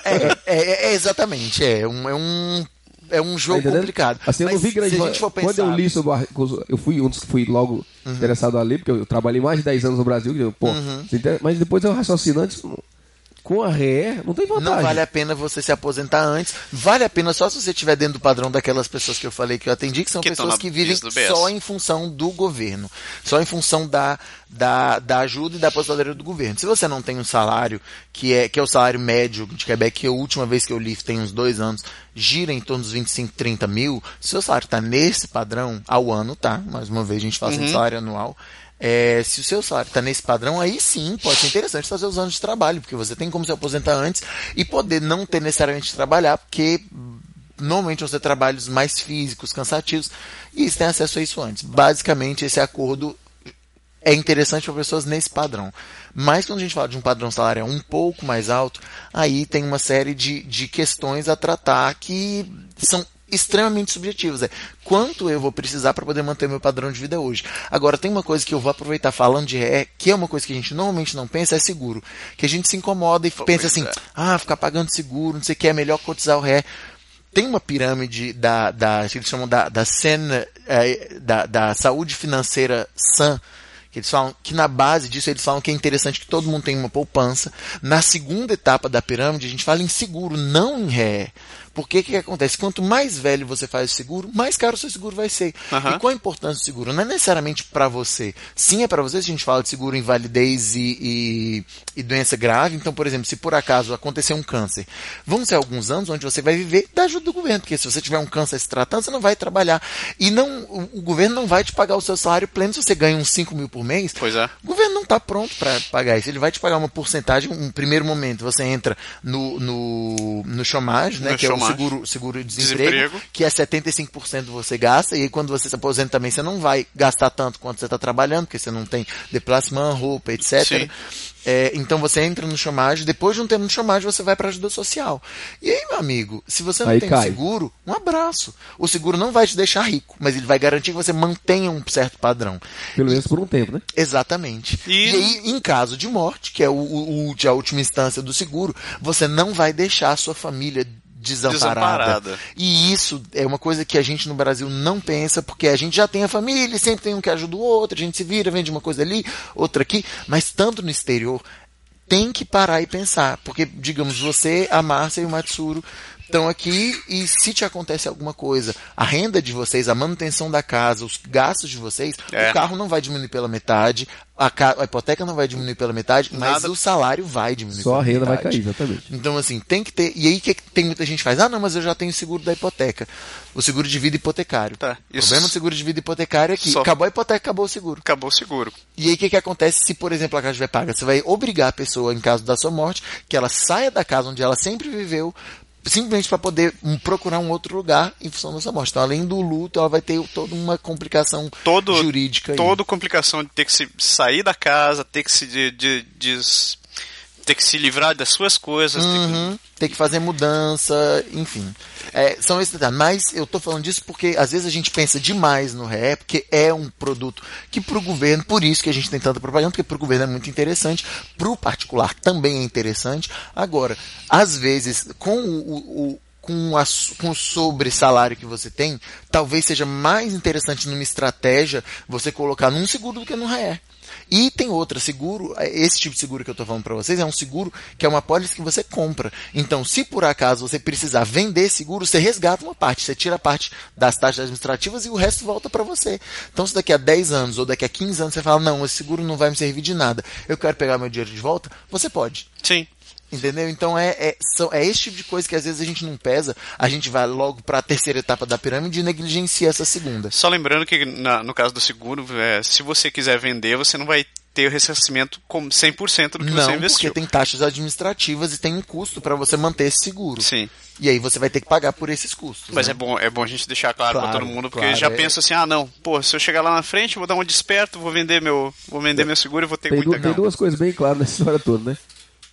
É, é, é exatamente, é um, é um, é um Tá jogo entendendo? complicado. Assim, eu não vi grande se a gente for Quando pensar, eu li sobre o eu fui um dos que fui logo interessado a ler, porque eu trabalhei mais de 10 anos no Brasil, eu, pô, entende? mas depois eu raciocino antes, com a ré, não tem vantagem. Não vale a pena você se aposentar antes. Vale a pena só se você estiver dentro do padrão daquelas pessoas que eu falei que eu atendi, que são Que pessoas que vivem só em função do governo. Só em função da, da, da ajuda e da aposentadoria do governo. Se você não tem um salário, que é, que é o salário médio de Quebec, que a última vez que eu li, tem uns dois anos, gira em torno dos 25, 30 mil, se o seu salário está nesse padrão, ao ano, tá? Mais uma vez a gente fala assim, de salário anual. É, se o seu salário está nesse padrão, aí sim pode ser interessante fazer os anos de trabalho, porque você tem como se aposentar antes e poder não ter necessariamente trabalhar, porque normalmente vão ser trabalhos mais físicos, cansativos, e você tem acesso a isso antes. Basicamente, esse acordo é interessante para pessoas nesse padrão. Mas quando a gente fala de um padrão salarial um pouco mais alto, aí tem uma série de, de questões a tratar que são extremamente subjetivas. É quanto eu vou precisar para poder manter meu padrão de vida hoje. Agora, tem uma coisa que eu vou aproveitar falando de ré, que é uma coisa que a gente normalmente não pensa, é seguro. Que a gente se incomoda e pensa assim, é. ah, ficar pagando seguro, não sei o que, é melhor cotizar o ré tem uma pirâmide da, da que eles chamam da, da SEN, eh, da, da saúde financeira SAN, que eles falam que na base disso eles falam que é interessante que todo mundo tenha uma poupança. Na segunda etapa da pirâmide a gente fala em seguro, não em ré. Porque o que, que acontece? Quanto mais velho você faz o seguro, mais caro o seu seguro vai ser. Aham. E qual a importância do seguro? Não é necessariamente para você. Sim, é para você se a gente fala de seguro invalidez e, e, e doença grave. Então, por exemplo, se por acaso acontecer um câncer, vão ser alguns anos onde você vai viver da ajuda do governo. Porque se você tiver um câncer se tratando, você não vai trabalhar. E não, o, o governo não vai te pagar o seu salário pleno se você ganha uns 5 mil por mês. Pois é. O governo não está pronto para pagar isso. Ele vai te pagar uma porcentagem. Um primeiro momento você entra no, no, no chômage, né, No que é o chômage. Seguro, seguro de desemprego, Desemprego. que é 75% você gasta. E aí quando você se aposenta também, você não vai gastar tanto quanto você está trabalhando, porque você não tem deplacement, roupa, etc. É, então você entra no chômage, depois de um tempo no chômage você vai para ajuda social. E aí, meu amigo, se você não Aí tem cai. seguro, um abraço. O seguro não vai te deixar rico, mas ele vai garantir que você mantenha um certo padrão. Pelo menos por um tempo, né? Exatamente. E- E, aí, em caso de morte, que é o, o- o- a última instância do seguro, você não vai deixar a sua família desamparada. Desamparada. E isso é uma coisa que a gente no Brasil não pensa, porque a gente já tem a família, sempre tem um que ajuda o outro, a gente se vira, vende uma coisa ali, outra aqui, mas tanto no exterior, tem que parar e pensar, porque, digamos, você, a Márcia e o Matsuro estão aqui e se te acontece alguma coisa, a renda de vocês, a manutenção da casa, os gastos de vocês, É. o carro não vai diminuir pela metade, a, ca- a hipoteca não vai diminuir pela metade, mas Nada. o salário vai diminuir Só a renda vai metade. cair, exatamente. Então, assim, tem que ter. E aí que tem muita gente que faz, ah, não, mas eu já tenho seguro da hipoteca. O seguro de vida hipotecário. Tá, O problema do seguro de vida hipotecário é que Só- acabou a hipoteca, acabou o seguro. Acabou o seguro. E aí o que, que acontece se, por exemplo, a casa estiver paga? Você vai obrigar a pessoa, em caso da sua morte, que ela saia da casa onde ela sempre viveu, simplesmente para poder procurar um outro lugar em função da sua morte. Então, além do luto, ela vai ter toda uma complicação todo, jurídica. Toda complicação de ter que se sair da casa, ter que se de, de, de ter que se livrar das suas coisas. Uhum, que... que... fazer mudança, enfim. É, são esses detalhes. Mas eu estou falando disso porque às vezes a gente pensa demais no RE, porque é um produto que para o governo, por isso que a gente tem tanta propaganda, porque para o governo é muito interessante, para o particular também é interessante. Agora, às vezes, com o, o com, a, com o sobre salário que você tem, talvez seja mais interessante numa estratégia você colocar num seguro do que no RE. E tem outra, seguro, esse tipo de seguro que eu estou falando para vocês é um seguro que é uma pólice que você compra. Então, se por acaso você precisar vender seguro, você resgata uma parte, você tira a parte das taxas administrativas e o resto volta para você. Então, se daqui a 10 anos ou daqui a 15 anos você fala, não, esse seguro não vai me servir de nada, eu quero pegar meu dinheiro de volta, você pode. Sim. Entendeu? Então é, é, são, é esse tipo de coisa que às vezes a gente não pesa, a gente vai logo para a terceira etapa da pirâmide e negligencia essa segunda. Só lembrando que na, no caso do seguro, é, se você quiser vender, você não vai ter o ressarcimento com 100% do que não, você investiu. porque tem taxas administrativas e tem um custo para você manter esse seguro. Sim. E aí você vai ter que pagar por esses custos. Mas né? é bom é bom a gente deixar claro, Claro, para todo mundo, porque claro, já é. pensa assim, ah não, pô, se eu chegar lá na frente, eu vou dar um desperto, vou vender meu, vou vender meu seguro e vou ter Tem, muita du- tem duas coisas bem claras nessa história toda, né?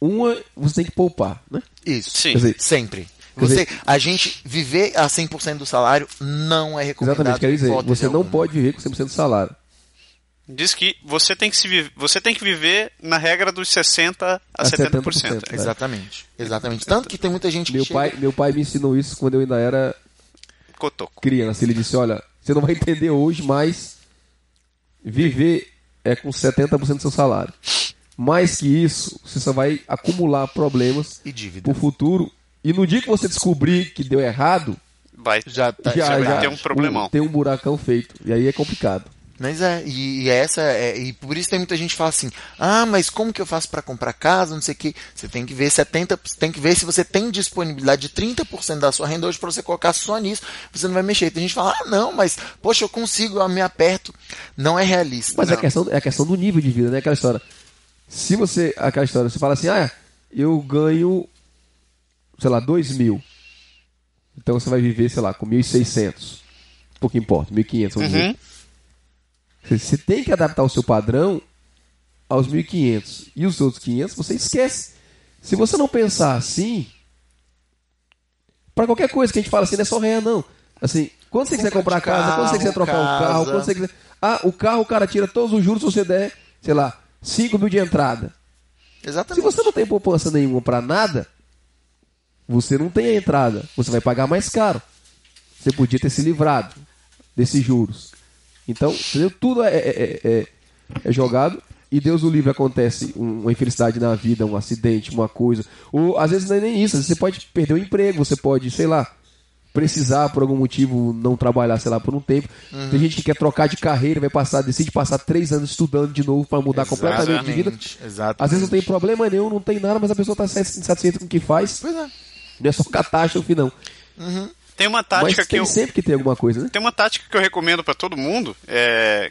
Uma, você tem que poupar, né? Isso. Sim. Dizer, Sempre. Você, dizer- a gente viver a 100% do salário não é recomendado. exatamente, quer dizer, você não pode viver com 100% do salário. Diz que você tem que se você tem que viver na regra dos 60 a, A 70%. 70%, É. Exatamente. Exatamente. Tanto que tem muita gente que Meu chega- pai, meu pai me ensinou isso quando eu ainda era Cotoco. criança. Ele disse, olha, você não vai entender hoje, mas viver é com 70% do seu salário. Mais que isso, você só vai acumular problemas e dívida. pro futuro. E no dia que você descobrir que deu errado, Vai, Já tá- já, vai já ter um problemão. tem um buracão feito. E aí é complicado. Mas é, e, e essa é, e por isso tem muita gente que fala assim: "Ah, mas como que eu faço para comprar casa, não sei o quê". Você tem que ver 70, tem que ver se você tem disponibilidade de 30% da sua renda hoje para você colocar só nisso. Você não vai mexer. Tem gente que fala: "Ah, não, mas poxa, eu consigo, eu me aperto". Não é realista. Mas é Não. a questão, é a questão do nível de vida, né? Aquela história. Se você. Aquela história, você fala assim, ah, eu ganho, sei lá, 2 mil. Então você vai viver, sei lá, com 1.600. Pouco importa, 1.500, vamos Uhum. dizer. Você, tem que adaptar o seu padrão aos 1.500. E os outros 500 você esquece. Se você não pensar assim, para qualquer coisa que a gente fala assim, não é só ré, não. Assim, quando você quiser Compra comprar casa, quando você quiser trocar um carro, quando você quiser. Ah, o carro o cara tira todos os juros se você der, sei lá, 5 mil de entrada. Se Exatamente. você não tem poupança nenhuma para nada, você não tem a entrada. Você vai pagar mais caro. Você podia ter se livrado desses juros. Então, entendeu? tudo é, é- é- é jogado e Deus o livre acontece um- uma infelicidade na vida, um acidente, uma coisa. Ou às vezes não é nem isso. Às vezes você pode perder o emprego, você pode, sei lá, precisar por algum motivo não trabalhar, sei lá, por um tempo. Tem gente que quer trocar de carreira, vai passar, decide passar três anos estudando de novo para mudar completamente de vida. Exatamente, Exatamente. Às vezes não tem problema nenhum, não tem nada, mas a pessoa está insatisfeita com o que faz. Pois é. Não é só catástrofe, não. Tem uma tática mas que tem eu sempre que ter alguma coisa, né? tem uma tática que eu recomendo para todo mundo, é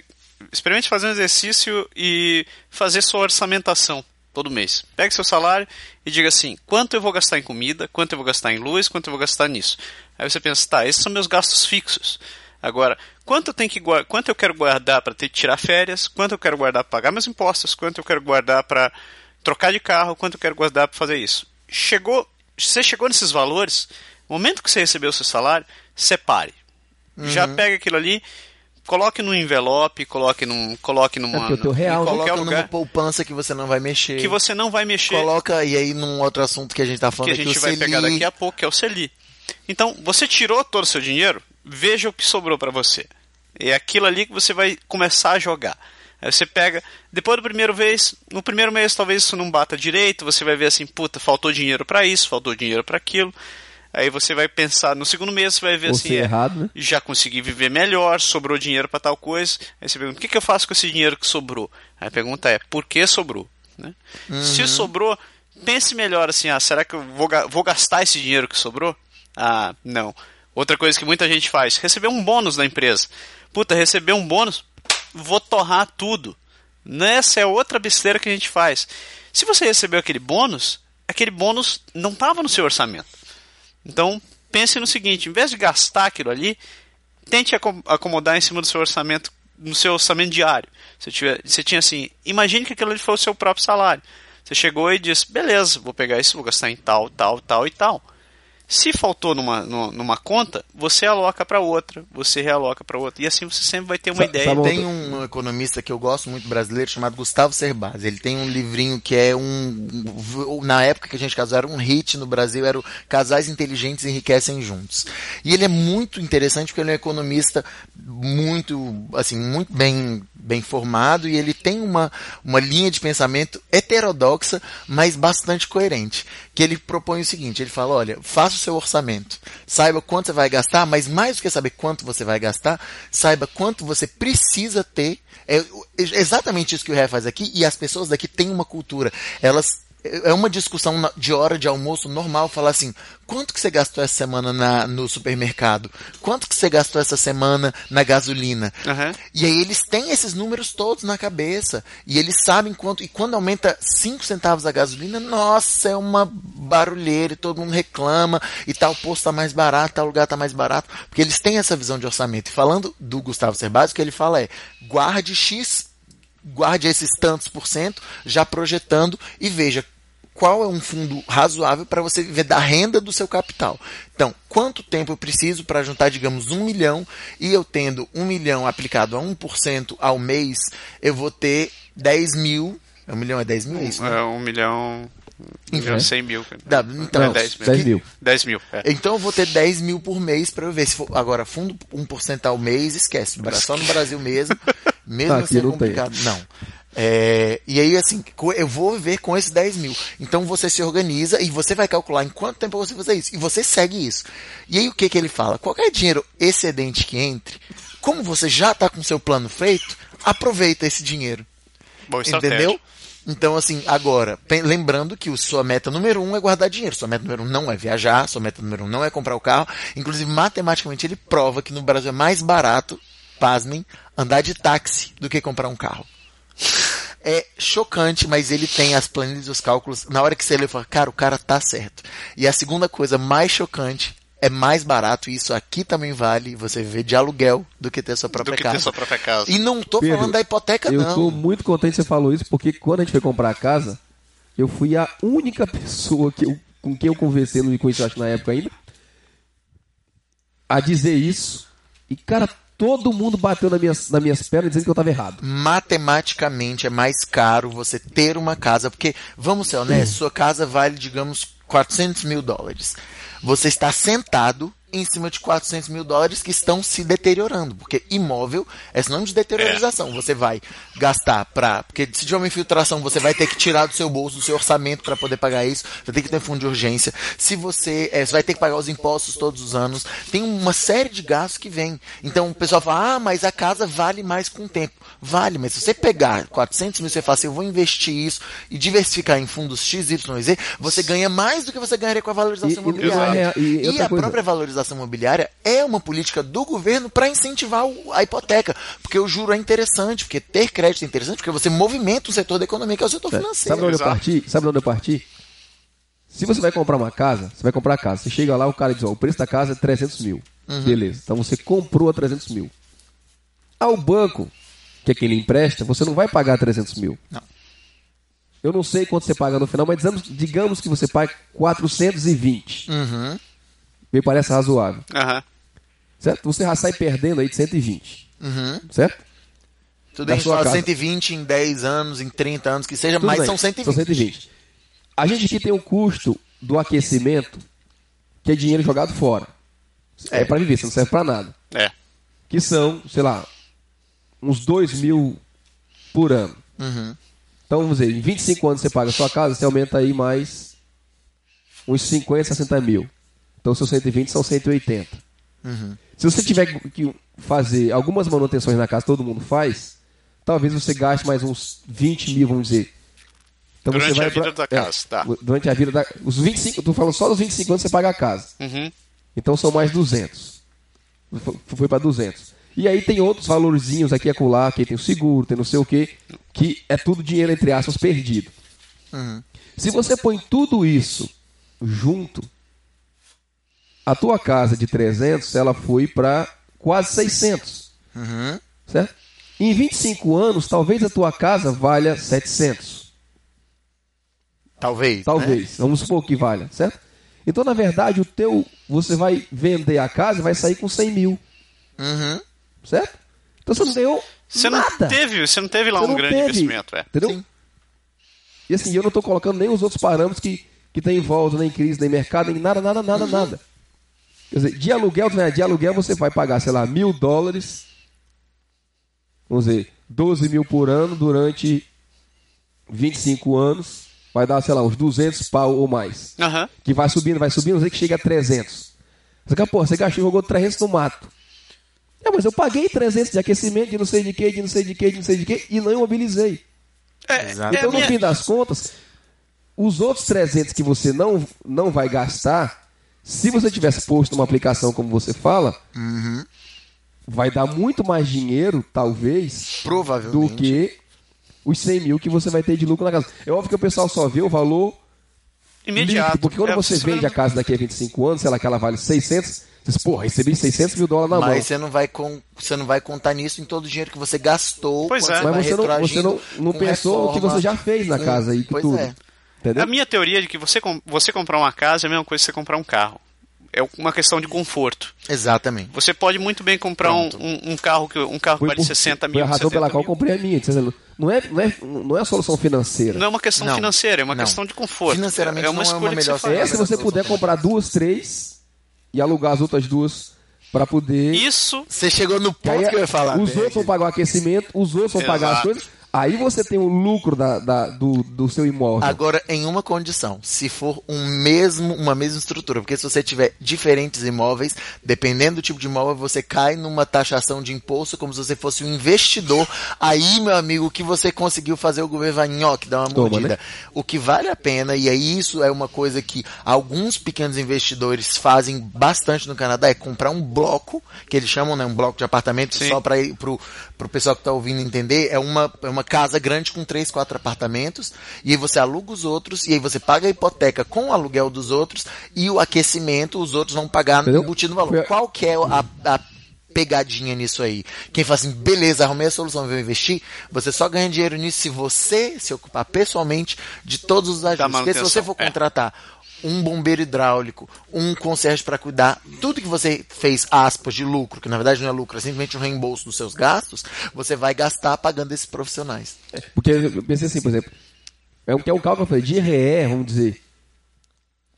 experimente fazer um exercício e fazer sua orçamentação todo mês. Pegue seu salário e diga assim: quanto eu vou gastar em comida, quanto eu vou gastar em luz, quanto eu vou gastar nisso. Aí você pensa, tá, esses são meus gastos fixos. Agora, quanto eu tenho que quanto eu quero guardar para ter que tirar férias, quanto eu quero guardar para pagar meus impostos, quanto eu quero guardar para trocar de carro, quanto eu quero guardar para fazer isso. Chegou, você chegou nesses valores, no momento que você recebeu o seu salário, separe. Já pega aquilo ali, coloque no envelope, coloque num, coloque numa, É o teu real, em né? qualquer Coloca numa lugar poupança que você não vai mexer. que você não vai mexer Coloca, e aí num outro assunto que a gente tá que falando a gente o vai pegar daqui a pouco, que é o Seli. Então, você tirou todo o seu dinheiro, veja o que sobrou para você. É aquilo ali que você vai começar a jogar. Aí você pega, depois do primeiro vez, no primeiro mês talvez isso não bata direito, você vai ver assim, puta, faltou dinheiro para isso, faltou dinheiro para aquilo. Aí você vai pensar, no segundo mês você vai ver Ou assim, é, errado, né? já consegui viver melhor, sobrou dinheiro para tal coisa. Aí você pergunta, o que, que eu faço com esse dinheiro que sobrou? Aí a pergunta é, por que sobrou? Né? Se sobrou, pense melhor assim, ah, será que eu vou, vou gastar esse dinheiro que sobrou? Ah, não. Outra coisa que muita gente faz, receber um bônus da empresa. Puta, receber um bônus, vou torrar tudo. Essa é outra besteira que a gente faz. Se você recebeu aquele bônus, aquele bônus não estava no seu orçamento. Então, pense no seguinte, em vez de gastar aquilo ali, tente acomodar em cima do seu orçamento, no seu orçamento diário. Você, tiver, você tinha assim, imagine que aquilo ali foi o seu próprio salário. Você chegou e disse, beleza, vou pegar isso, vou gastar em tal, tal, tal e tal. Se faltou numa, numa conta, você aloca para outra, você realoca para outra. E assim você sempre vai ter uma ideia. Tem um economista que eu gosto muito brasileiro chamado Gustavo Cerbasi. Ele tem um livrinho que é um. Na época que a gente casou, era um hit no Brasil, era o Casais Inteligentes Enriquecem Juntos. E ele é muito interessante porque ele é um economista muito, assim, muito bem, bem formado e ele tem uma, uma linha de pensamento heterodoxa, mas bastante coerente. Que ele propõe o seguinte: ele fala, olha, faça o seu orçamento. Saiba quanto você vai gastar, mas mais do que saber quanto você vai gastar, saiba quanto você precisa ter. É exatamente isso que o Ré faz aqui, e as pessoas daqui têm uma cultura. Elas é uma discussão de hora de almoço normal falar assim: quanto que você gastou essa semana na, no supermercado? Quanto que você gastou essa semana na gasolina? Uhum. E aí eles têm esses números todos na cabeça. E eles sabem quanto. E quando aumenta 5 centavos a gasolina, nossa, é uma barulheira e todo mundo reclama. E tal posto está mais barato, tal lugar está mais barato. Porque eles têm essa visão de orçamento. E falando do Gustavo Cerbasi, o que ele fala é: guarde X guarde esses tantos por cento, já projetando e veja qual é um fundo razoável para você viver da renda do seu capital. Então, quanto tempo eu preciso para juntar, digamos, um milhão, e eu tendo um milhão aplicado a 1% ao mês, eu vou ter 10 mil. Um milhão é 10 mil, é isso? Né? É um milhão. Um milhão 100 mil. Dá, então, Não, 10 mil. 10 mil. 10 mil é. Então eu vou ter 10 mil por mês para eu ver. Se for, agora, fundo 1% ao mês, esquece. Só no Brasil mesmo. Mesmo ah, assim é complicado. Tem. Não. É, e aí, assim, eu vou viver com esses 10 mil. Então você se organiza e você vai calcular em quanto tempo você fazer isso. E você segue isso. E aí o que, que ele fala? Qualquer dinheiro excedente que entre, como você já está com seu plano feito, aproveita esse dinheiro. Bom, entendeu? Então, assim, agora, lembrando que sua meta número um é guardar dinheiro. Sua meta número um não é viajar, sua meta número um não é comprar o carro. Inclusive, matematicamente, ele prova que no Brasil é mais barato, pasmem, andar de táxi do que comprar um carro é chocante, mas ele tem as planilhas e os cálculos. Na hora que você lê, fala, cara, o cara tá certo. E a segunda coisa mais chocante é mais barato, e isso aqui também vale, você viver de aluguel do que ter sua própria, do casa. Ter sua própria casa. E não tô Pedro, falando da hipoteca, eu não. Eu tô muito contente que você falou isso, porque quando a gente foi comprar a casa, eu fui a única pessoa que eu, com quem eu conversei, não me conhecia acho na época ainda, a dizer isso. E, cara, todo mundo bateu nas minhas, nas minhas pernas dizendo que eu estava errado. Matematicamente é mais caro você ter uma casa, porque, vamos ser honestos, sua casa vale, digamos, 400 mil dólares. Você está sentado em cima de 400 mil dólares que estão se deteriorando, porque imóvel é sinônimo de deteriorização. É. Você vai gastar para. Porque se tiver uma infiltração, você vai ter que tirar do seu bolso, do seu orçamento para poder pagar isso. Você tem que ter fundo de urgência. Se você, é, você vai ter que pagar os impostos todos os anos. Tem uma série de gastos que vem. Então o pessoal fala: ah, mas a casa vale mais com o tempo. Vale, mas se você pegar 400 mil, você fala assim, eu vou investir isso e diversificar em fundos X, Y, Z, você ganha mais do que você ganharia com a valorização e, imobiliária. E, e, e a coisa. própria valorização imobiliária é uma política do governo para incentivar a hipoteca, porque o juro é interessante, porque ter crédito é interessante, porque você movimenta o setor da economia, que é o setor financeiro. Sabe onde eu parti? Sabe onde eu parti? Se você vai comprar uma casa, você vai comprar a casa. Você chega lá, o cara diz, ó, o preço da casa é 300 mil. Uhum. Beleza. Então você comprou a 300 mil. Ao banco, que é quem lhe empresta, você não vai pagar 300 mil. Não. Eu não sei quanto você paga no final, mas digamos, digamos que você pague 420. Uhum. Me parece razoável. Uhum. Certo? Você já sai perdendo aí de 120. Uhum. Certo? Tudo bem, só 120 em 10 anos, em 30 anos, que seja, Tudo mas bem. são 120. São 120. A gente aqui tem o custo do aquecimento, que é dinheiro jogado fora. É, é para viver, isso não serve para nada. É. Que são, sei lá, uns 2 mil por ano. Uhum. Então, vamos dizer, em 25 anos você paga a sua casa, você aumenta aí mais uns 50, 60 mil. Então, seus 120 são 180. Uhum. Se você tiver que fazer algumas manutenções na casa, todo mundo faz, talvez você gaste mais uns 20 mil, vamos dizer. Então durante você vai a vida pra, da é, casa, é, tá. Durante a vida da. Os 25, tu falando só dos 25 anos você paga a casa. Uhum. Então são mais 200. Foi para 200. E aí tem outros valorzinhos aqui e acolá, que tem o seguro, tem não sei o quê, que é tudo dinheiro, entre aspas, perdido. Uhum. Se você põe tudo isso junto, a tua casa de 300, ela foi para quase 600. Uhum. Certo? Em 25 anos, talvez a tua casa valha 700. Talvez. né? Talvez. Vamos supor que valha, certo? Então, na verdade, o teu. Você vai vender a casa e vai sair com 100 mil. Uhum. Certo? Então você não ganhou Você não nada. teve, você não teve lá Você um não grande teve, investimento, é. Entendeu? Sim. E assim, eu não estou colocando nem os outros parâmetros que, que tem em volta, nem crise, nem mercado, nem nada, nada, nada, nada. Quer dizer, de aluguel, né, de aluguel você vai pagar, sei lá, mil dólares, vamos dizer, 12 mil por ano durante 25 anos, vai dar, sei lá, uns 200 pau ou mais. Aham. Que vai subindo, vai subindo, você que chega a 300. Você fala, pô, você gastou, jogou 300 no mato. É, mas eu paguei 300 de aquecimento, de não sei de que, de não sei de que, de não sei de que, e não imobilizei. É, Exato. é Então, no minha- fim das contas, os outros 300 que você não, não vai gastar, se você tivesse posto uma aplicação como você fala, vai dar muito mais dinheiro, talvez, Provavelmente. do que os 100 mil que você vai ter de lucro na casa. É óbvio que o pessoal só vê o valor imediato. líquido, porque quando É, você vende a casa daqui a 25 anos, sei lá, que ela vale 600, você diz, porra, recebi 600 mil dólares na mão. Mas você não, vai com, você não vai contar nisso em todo o dinheiro que você gastou. Pois é. vai Mas você não, você não, não pensou o que você já fez na casa Pois tudo. é. Entendeu? A minha teoria é de que você, você comprar uma casa é a mesma coisa que você comprar um carro. É uma questão de conforto. Exatamente. Você pode muito bem comprar um, um, um carro que um carro Foi, vale por- 60 foi mil, a razão 70 pela qual eu mil. comprei a minha. Não é, não, é, não é a solução financeira. Não é uma questão Não. financeira, é uma Não. questão de conforto. Financeiramente é uma não é uma escolha que melhor você. É se você puder comprar duas, três e alugar as outras duas para poder. Isso Você chegou no ponto aí que eu ia falar. os outros vão pagar o aquecimento, os outros vão pagar as coisas. Aí você tem o lucro da, da- do, do seu imóvel. Agora, em uma condição, se for um mesmo, uma mesma estrutura, porque se você tiver diferentes imóveis, dependendo do tipo de imóvel, você cai numa taxação de imposto como se você fosse um investidor. Aí, meu amigo, o que você conseguiu fazer, o governo vai nhoque, dar uma Toma, mordida. né? O que vale a pena, e aí isso é uma coisa que alguns pequenos investidores fazem bastante no Canadá, é comprar um bloco, que eles chamam, né, um bloco de apartamento, Sim. só para pro, pro pessoal que está ouvindo entender, é uma, é uma casa grande com três, quatro apartamentos, e aí você aluga os outros, e aí você paga a hipoteca com o aluguel dos outros, e o aquecimento os outros vão pagar Entendeu? embutido no valor. Qual que é a, a pegadinha nisso aí? Quem fala assim, beleza, arrumei a solução, vou investir, você só ganha dinheiro nisso se você se ocupar pessoalmente de todos os ajustes. Porque se você for é. contratar um bombeiro hidráulico, um concierge para cuidar, tudo que você fez, aspas, de lucro, que na verdade não é lucro, é simplesmente um reembolso dos seus gastos, você vai gastar pagando esses profissionais. Porque eu pensei assim, por exemplo, é um, que é um cálculo, eu falei, de RE, vamos dizer,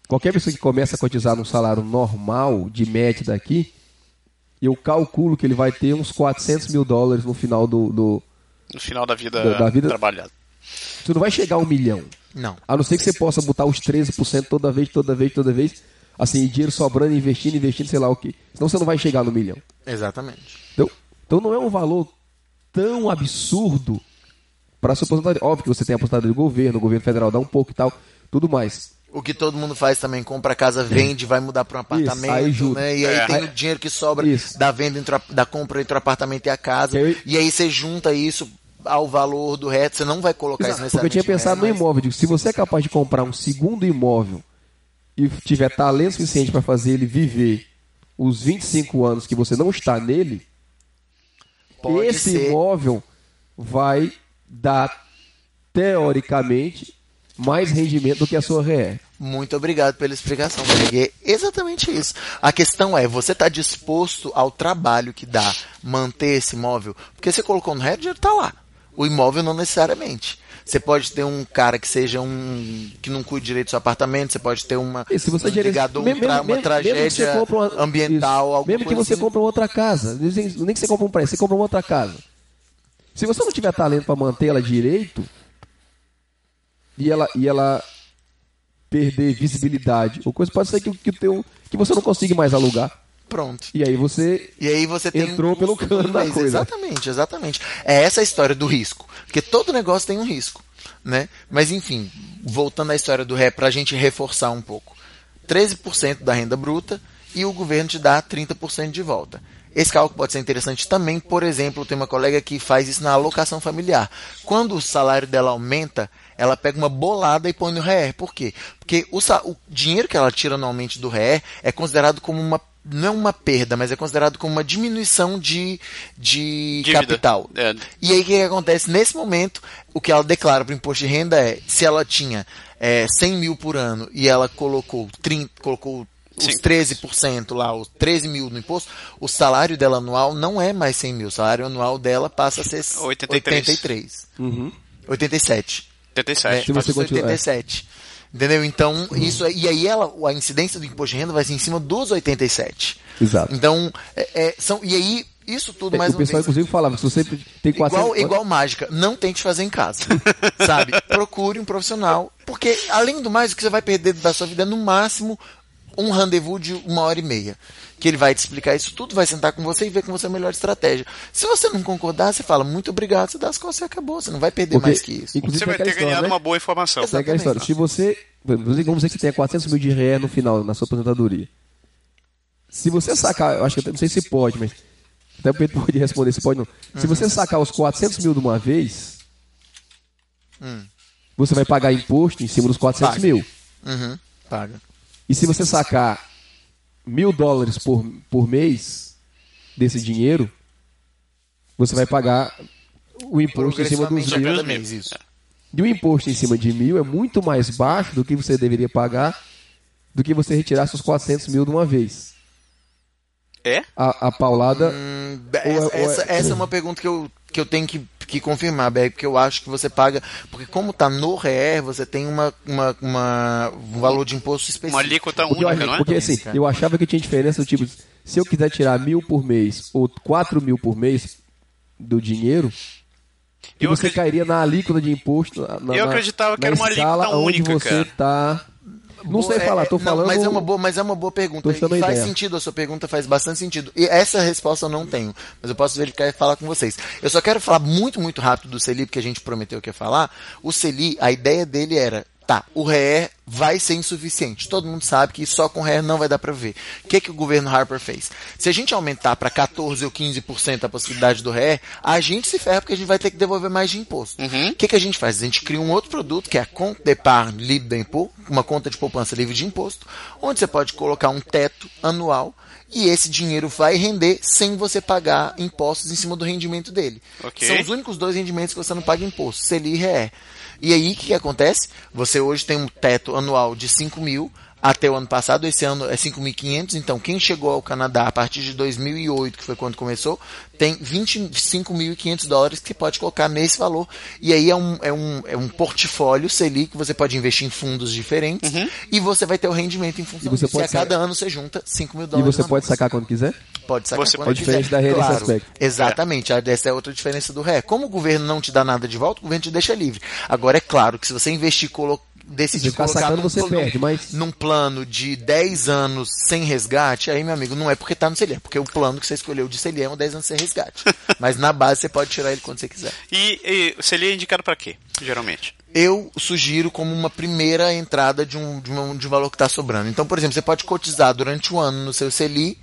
qualquer pessoa que começa a cotizar num salário normal, de média daqui, eu calculo que ele vai ter uns 400 mil dólares no final do... do no final da vida, Da- da vida- trabalhada. Você não vai chegar a um milhão. Não. A não ser que você possa botar os 13% toda vez, toda vez, toda vez, assim, dinheiro sobrando, investindo, investindo, sei lá o que. Senão você não vai chegar no milhão. Exatamente. Então, então não é um valor tão absurdo para a sua aposentadoria. Óbvio que você tem a aposentadoria do governo, o governo federal dá um pouco e tal, tudo mais. O que todo mundo faz também, compra a casa, vende, vai mudar para um apartamento, aí junta. né? E aí É. tem o dinheiro que sobra Isso. da venda entre a- da compra entre o apartamento e a casa. E aí você junta isso ao valor do reto, você não vai colocar isso Porque eu tinha necessariamente pensado no imóvel. Digo, se você é capaz de comprar um segundo imóvel e tiver talento suficiente para fazer ele viver os 25 anos que você não está nele, Pode esse ser. imóvel vai dar, teoricamente, mais rendimento do que a sua RE. Muito obrigado pela explicação. É exatamente isso. A questão é, você está disposto ao trabalho que dá manter esse imóvel? Porque você colocou no reto, o dinheiro está lá. O imóvel não necessariamente. Você pode ter um cara que seja um. que não cuide direito do seu apartamento, você pode ter uma, E se você um ligador, um mesmo- mesmo- uma mesmo tragédia compra uma- ambiental, isso. Mesmo que você assim. compre uma outra casa, nem que você compre um prédio, você compra uma outra casa. Se você não tiver talento para manter ela direito e ela e ela perder visibilidade ou coisa pode ser que, o- que teu que você não consiga mais alugar Pronto. e aí você E aí você Entrou um pelo cano da coisa. Exatamente, exatamente. É essa a história do risco. Porque todo negócio tem um risco. Né? Mas enfim, voltando à história do ré, para a gente reforçar um pouco. 13% da renda bruta e o governo te dá 30% de volta. Esse cálculo pode ser interessante também, por exemplo, tem uma colega que faz isso na alocação familiar. Quando o salário dela aumenta, ela pega uma bolada e põe no REER. Por quê? Porque o, o dinheiro que ela tira anualmente do REER é considerado como uma não é uma perda, mas é considerado como uma diminuição de, de capital. É. E aí o que acontece? Nesse momento, o que ela declara para o imposto de renda é, se ela tinha é, 100 mil por ano e ela colocou, 30, colocou os 13% lá, os 13 mil no imposto, o salário dela anual não é mais 100 mil. O salário anual dela passa a ser 83. 83. Uhum. 87. 87. É, Se você 87. Entendeu? Então, uhum. isso e aí ela, a incidência do imposto de renda vai ser em cima dos 87. Exato. Então, é, é, são, e aí, isso tudo é, mais O pessoal, vez, inclusive, falava, se você tem 400... Igual, igual mágica, não tente fazer em casa, sabe? Procure um profissional, porque, além do mais, o que você vai perder da sua vida é, no máximo, um rendezvous de uma hora e meia. Que ele vai te explicar isso tudo, vai sentar com você e ver com você a melhor estratégia. Se você não concordar, você fala muito obrigado, você dá as costas e acabou. Você não vai perder Porque, mais que isso. Você vai ter ganhado né? uma boa informação. É aquela história. Se você. Vamos dizer que você tenha 400 mil de ré no final, na sua aposentadoria. Se você sacar, eu acho que não sei se pode, mas. Até o Pedro pode responder se pode não. Se uhum. você sacar os 400 mil de uma vez, hum. você vai pagar imposto em cima dos 400 Paga. mil. Uhum. Paga. E se você sacar mil dólares por, por mês desse dinheiro, você vai pagar o imposto em cima dos mil. E o imposto em cima de mil é muito mais baixo do que você deveria pagar do que você retirar seus 400 mil de uma vez. É? A, a paulada. Hum, essa, ou, é, essa, essa, é uma pergunta que eu, que eu tenho que que confirmar, Berg, porque eu acho que você paga. Porque como está no REER, você tem uma, uma, uma, um valor de imposto específico. Uma alíquota única, porque, não é? Porque assim, eu achava que tinha diferença do tipo, se eu quiser tirar mil por mês ou quatro mil por mês do dinheiro, que eu você acredit... cairia na alíquota de imposto. Na, eu acreditava que era uma alíquota única, onde você está não sei falar, tô falando. Não, mas é uma boa, mas é uma boa pergunta. faz ideia. sentido, a sua pergunta faz bastante sentido. E essa resposta eu não tenho, mas eu posso verificar e falar com vocês. Eu só quero falar muito, muito rápido do CELI, porque a gente prometeu que ia falar. O CELI, a ideia dele era Tá, o REER vai ser insuficiente. Todo mundo sabe que só com REER não vai dar para ver. O que, que o governo Harper fez? Se a gente aumentar para 14 ou 15% a possibilidade do REER, a gente se ferra porque a gente vai ter que devolver mais de imposto. Uhum. O que, que a gente faz? A gente cria um outro produto, que é a conta d'épargne livre d'impôt, uma conta de poupança livre de imposto, onde você pode colocar um teto anual e esse dinheiro vai render sem você pagar impostos em cima do rendimento dele. Okay. São os únicos dois rendimentos que você não paga imposto, CELI e REER. E aí, o que, acontece? Você hoje tem um teto anual de 5 mil, até o ano passado, esse ano é 5.500, então quem chegou ao Canadá a partir de 2008, que foi quando começou, tem 25.500 dólares que pode colocar nesse valor. E aí é um, é um, é um portfólio Selic que você pode investir em fundos diferentes uhum. e você vai ter o rendimento em função e você disso. Pode e a cada ano você junta 5 mil dólares. E você pode sacar quando quiser? Pode sacar você quando pode quiser. da rede claro, aspecto. Exatamente, é. essa é outra diferença do ré. Como o governo não te dá nada de volta, o governo te deixa livre. Agora é claro que se você investir decidir colocar sacando, num, você num, perde, mas... num plano de 10 anos sem resgate, aí, meu amigo, não é porque tá no CELI, é porque o plano que você escolheu de CELI é um 10 anos sem resgate. mas na base você pode tirar ele quando você quiser. E, e o CELI é indicado para quê, geralmente? eu sugiro como uma primeira entrada de um, de um, de um valor que está sobrando. Então, por exemplo, você pode cotizar durante o ano no seu CELI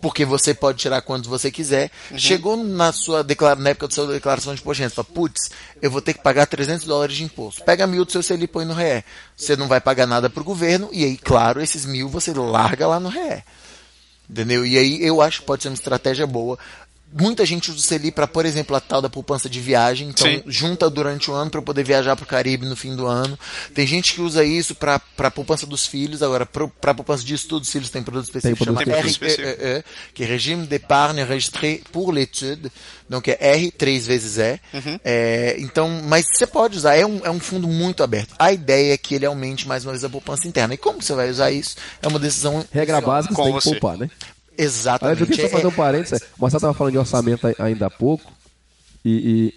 porque você pode tirar quantos você quiser. Uhum. Chegou na sua na época da sua declaração de imposto fala, putz, eu vou ter que pagar 300 dólares de imposto. Pega mil do seu CELI e põe no RE. Você não vai pagar nada para o governo e aí, claro, esses mil você larga lá no RE. Entendeu? E aí eu acho que pode ser uma estratégia boa. Muita gente usa o CELI para, por exemplo, a tal da poupança de viagem. Então, Sim. junta durante o ano para poder viajar para o Caribe no fim do ano. Tem gente que usa isso para a poupança dos filhos. Agora, para a poupança de estudo dos filhos, tem produto específico tem chamado REE, que é Regime d'épargne registré pour l'étude. Então, que é R três vezes E. Uhum. É, então, mas você pode usar. É um, é um fundo muito aberto. A ideia é que ele aumente mais uma vez a poupança interna. E como você vai usar isso? É uma decisão. Regra básica, você tem que poupar, né? Exatamente. Aliás, eu queria só fazer um parênteses. O Marcelo estava falando de orçamento ainda há pouco. E, e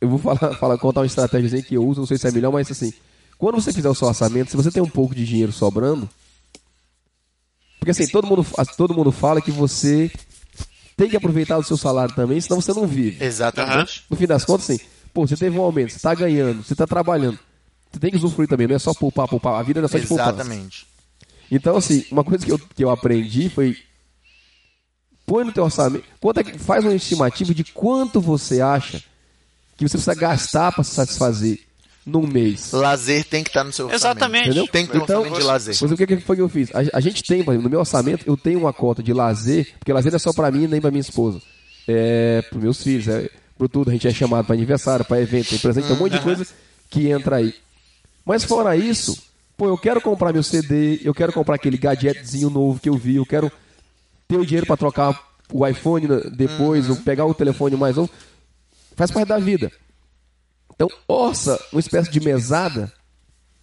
eu vou falar, falar, contar uma estratégia que eu uso, não sei se é melhor, mas assim, quando você fizer o seu orçamento, se você tem um pouco de dinheiro sobrando, porque assim, todo mundo, todo mundo fala que você tem que aproveitar o seu salário também, senão você não vive. Exatamente. No fim das contas, assim, pô, você teve um aumento, você está ganhando, você está trabalhando. Você tem que usufruir também, não é só poupar, poupar. A vida não é só de poupar. Exatamente. Então, assim, uma coisa que eu, que eu aprendi foi põe no teu orçamento, quanto é que, faz uma estimativa de quanto você acha que você precisa gastar para se satisfazer num mês. Lazer tem que estar no seu orçamento. Exatamente. Entendeu? Tem que ter um Então, orçamento de lazer. Mas o que, que foi que eu fiz? A, a gente tem, por exemplo, no meu orçamento, eu tenho uma cota de lazer, porque lazer não é só pra mim nem pra minha esposa. É pros meus filhos, é pro tudo. A gente é chamado pra aniversário, pra evento, tem presente, tem um monte de coisa que entra aí. Mas fora isso, pô, eu quero comprar meu CD, eu quero comprar aquele gadgetzinho novo que eu vi, eu quero ter o dinheiro pra trocar o iPhone depois, ou pegar o telefone mais novo. Faz parte da vida. Então, orça uma espécie de mesada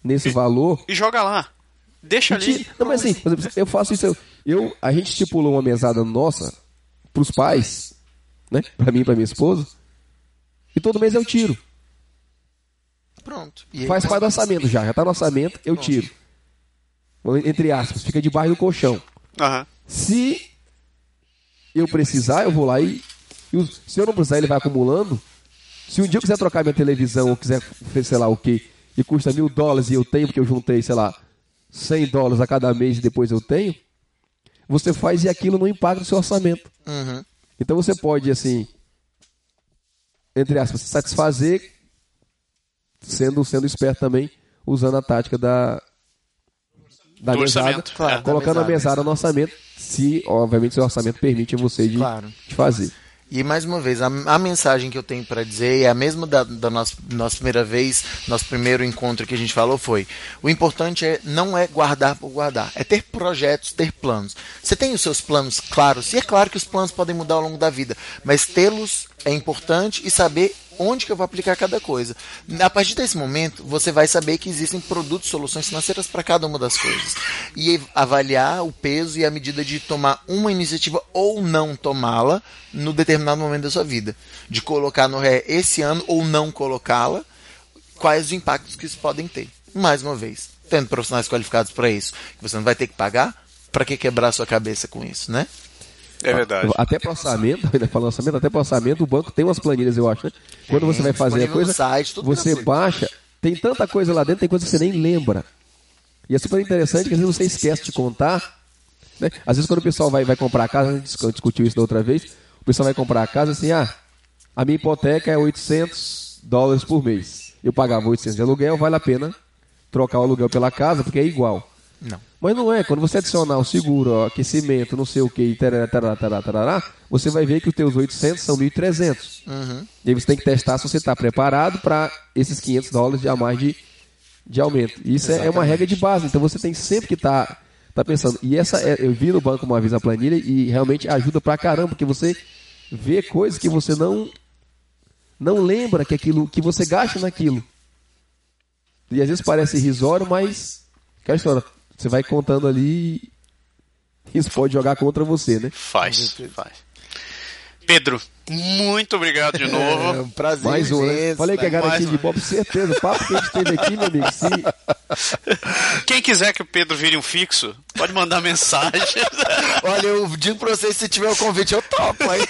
nesse valor E joga lá. Deixa ali. Não, mas assim, eu faço isso. Eu, eu- a gente estipulou uma mesada nossa pros pais, né? Pra mim e pra minha esposa. E todo mês eu tiro. Pronto. E aí, Faz parte do orçamento já. Já tá no orçamento, eu tiro. Entre aspas, fica debaixo do colchão. Aham. Se eu precisar, eu vou lá e, e os- se eu não precisar, ele vai acumulando. Se um dia eu quiser trocar minha televisão ou quiser, sei lá o que, e custa mil dólares e eu tenho, porque eu juntei, sei lá, 100 dólares a cada mês e depois eu tenho, você faz e aquilo não impacta o seu orçamento. Uhum. Então você pode, assim, entre aspas, satisfazer sendo, sendo esperto também, usando a tática da, da Do mesada, orçamento, claro. é. colocando a Da mesada. mesada no orçamento, se, obviamente, seu orçamento permite a você de, Claro. de fazer. E mais uma vez, a, a mensagem que eu tenho para dizer é a mesma da, da nossa, nossa primeira vez, nosso primeiro encontro que a gente falou foi: o importante é não é guardar por guardar, é ter projetos, ter planos. Você tem os seus planos claros, e é claro que os planos podem mudar ao longo da vida, mas tê-los é importante e saber onde que eu vou aplicar cada coisa. A partir desse momento, você vai saber que existem produtos, soluções financeiras para cada uma das coisas. E avaliar o peso e a medida de tomar uma iniciativa ou não tomá-la no determinado momento da sua vida. De colocar no ré esse ano ou não colocá-la, quais os impactos que isso podem ter. Mais uma vez, tendo profissionais qualificados para isso, que você não vai ter que pagar, para que quebrar sua cabeça com isso, né? É verdade. Até para orçamento, ainda falando orçamento, até para orçamento, o banco tem umas planilhas, eu acho, né? Quando você vai fazer a coisa, site, você baixa, tem tanta coisa lá dentro, tem coisa que você nem lembra. E é super interessante que às vezes você esquece de contar. Né? Às vezes quando o pessoal vai, vai comprar a casa, a gente discu- discutiu isso da outra vez, o pessoal vai comprar a casa assim, ah, a minha hipoteca é 800 dólares por mês. Eu pagava 800 de aluguel, vale a pena trocar o aluguel pela casa, porque é igual. Não. Mas não é, quando você adicionar o seguro, o aquecimento, não sei o que, tarará, tarará, tarará, tarará, você vai ver que os teus 800 são 1.300. Uhum. E aí você tem que testar se você está preparado para esses 500 dólares a mais de, de aumento. Isso é, é uma regra de base, então você tem sempre que estar tá pensando. E essa, é- eu vi no banco uma vez a planilha e realmente ajuda pra caramba, porque você vê coisas que você não não lembra que aquilo que você gasta naquilo. E às vezes parece irrisório, mas aquela história, você vai contando ali e isso pode jogar contra você, né? Faz, faz. Pedro, muito obrigado de É novo. um prazer. Mais um, né? Falei que é garantia mais de pop, certeza. O papo que a gente teve aqui, meu amigo, se, Quem quiser que o Pedro vire um fixo, pode mandar mensagem. Olha, eu digo pra vocês, se tiver o convite, eu topo, hein?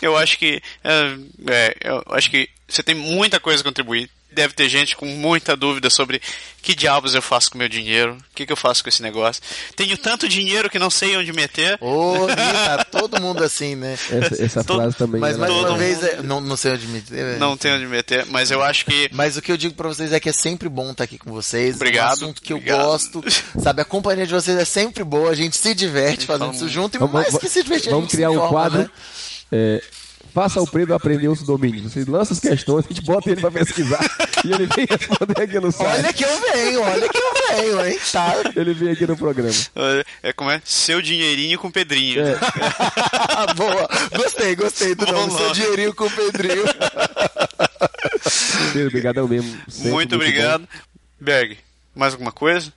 Eu acho que é, é, eu acho que você tem muita coisa a contribuir. Deve ter gente com muita dúvida sobre que diabos eu faço com meu dinheiro, o que, que eu faço com esse negócio. Tenho tanto dinheiro que não sei onde meter. Ô, tá todo mundo assim, né? essa, essa Todo- frase também. Mas ela- mais uma vez, é, não, não sei onde me dizer. Não tenho onde meter, mas eu acho que Mas o que eu digo pra vocês é que é sempre bom estar aqui com vocês. É Obrigado, um assunto que obrigado. eu gosto. Sabe, a companhia de vocês é sempre boa, a gente se diverte fazendo fala isso junto e Vamos, mais que se divertir, a vamos gente criar se um informa, quadro. né? é, faça o Pedro aprender os domínios. Você lança as questões, a gente bota ele para pesquisar e ele vem responder aqui no site. Olha que eu venho, olha que eu venho, hein? Tá. Ele vem aqui no programa. é como é seu dinheirinho com Pedrinho. É. Boa. Gostei, gostei do Vamos nome. Seu dinheirinho com o Pedrinho. Pedro, obrigadão mesmo. Sempre muito obrigado. Berg, mais alguma coisa?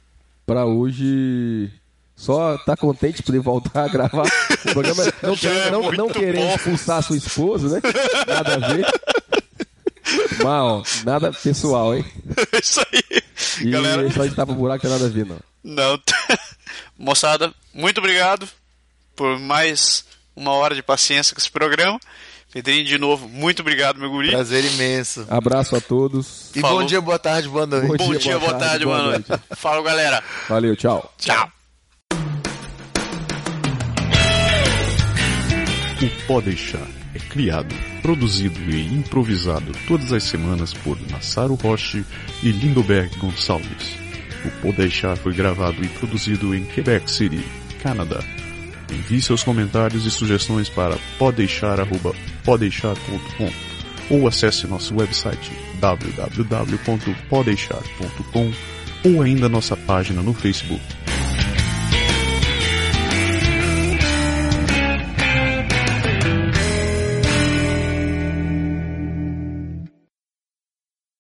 Para hoje, só tá contente de poder voltar a gravar o programa. Não, é querendo- não, não querendo expulsar sua esposa, né? Nada a ver. Mal, nada pessoal, hein? Isso aí. E Galera, só de tapa buraco tem nada a ver, não. não. Moçada, muito obrigado por mais uma hora de paciência com esse programa. Pedrinho, de novo, muito obrigado, meu guri. Prazer imenso. Abraço a todos. E Falou. bom dia, boa tarde, boa noite. Bom Bom dia, dia, boa boa tarde, tarde, boa boa noite. noite. Fala, galera. Valeu, tchau. Tchau. O Pode Deixar é criado, produzido e improvisado todas as semanas por Massaro Roche e Lindoberg Gonçalves. O Pode Deixar foi gravado e produzido em Quebec City, Canadá. Envie seus comentários e sugestões para podeixar.podeixar.com ou acesse nosso website www.podeixar.com ou ainda nossa página no Facebook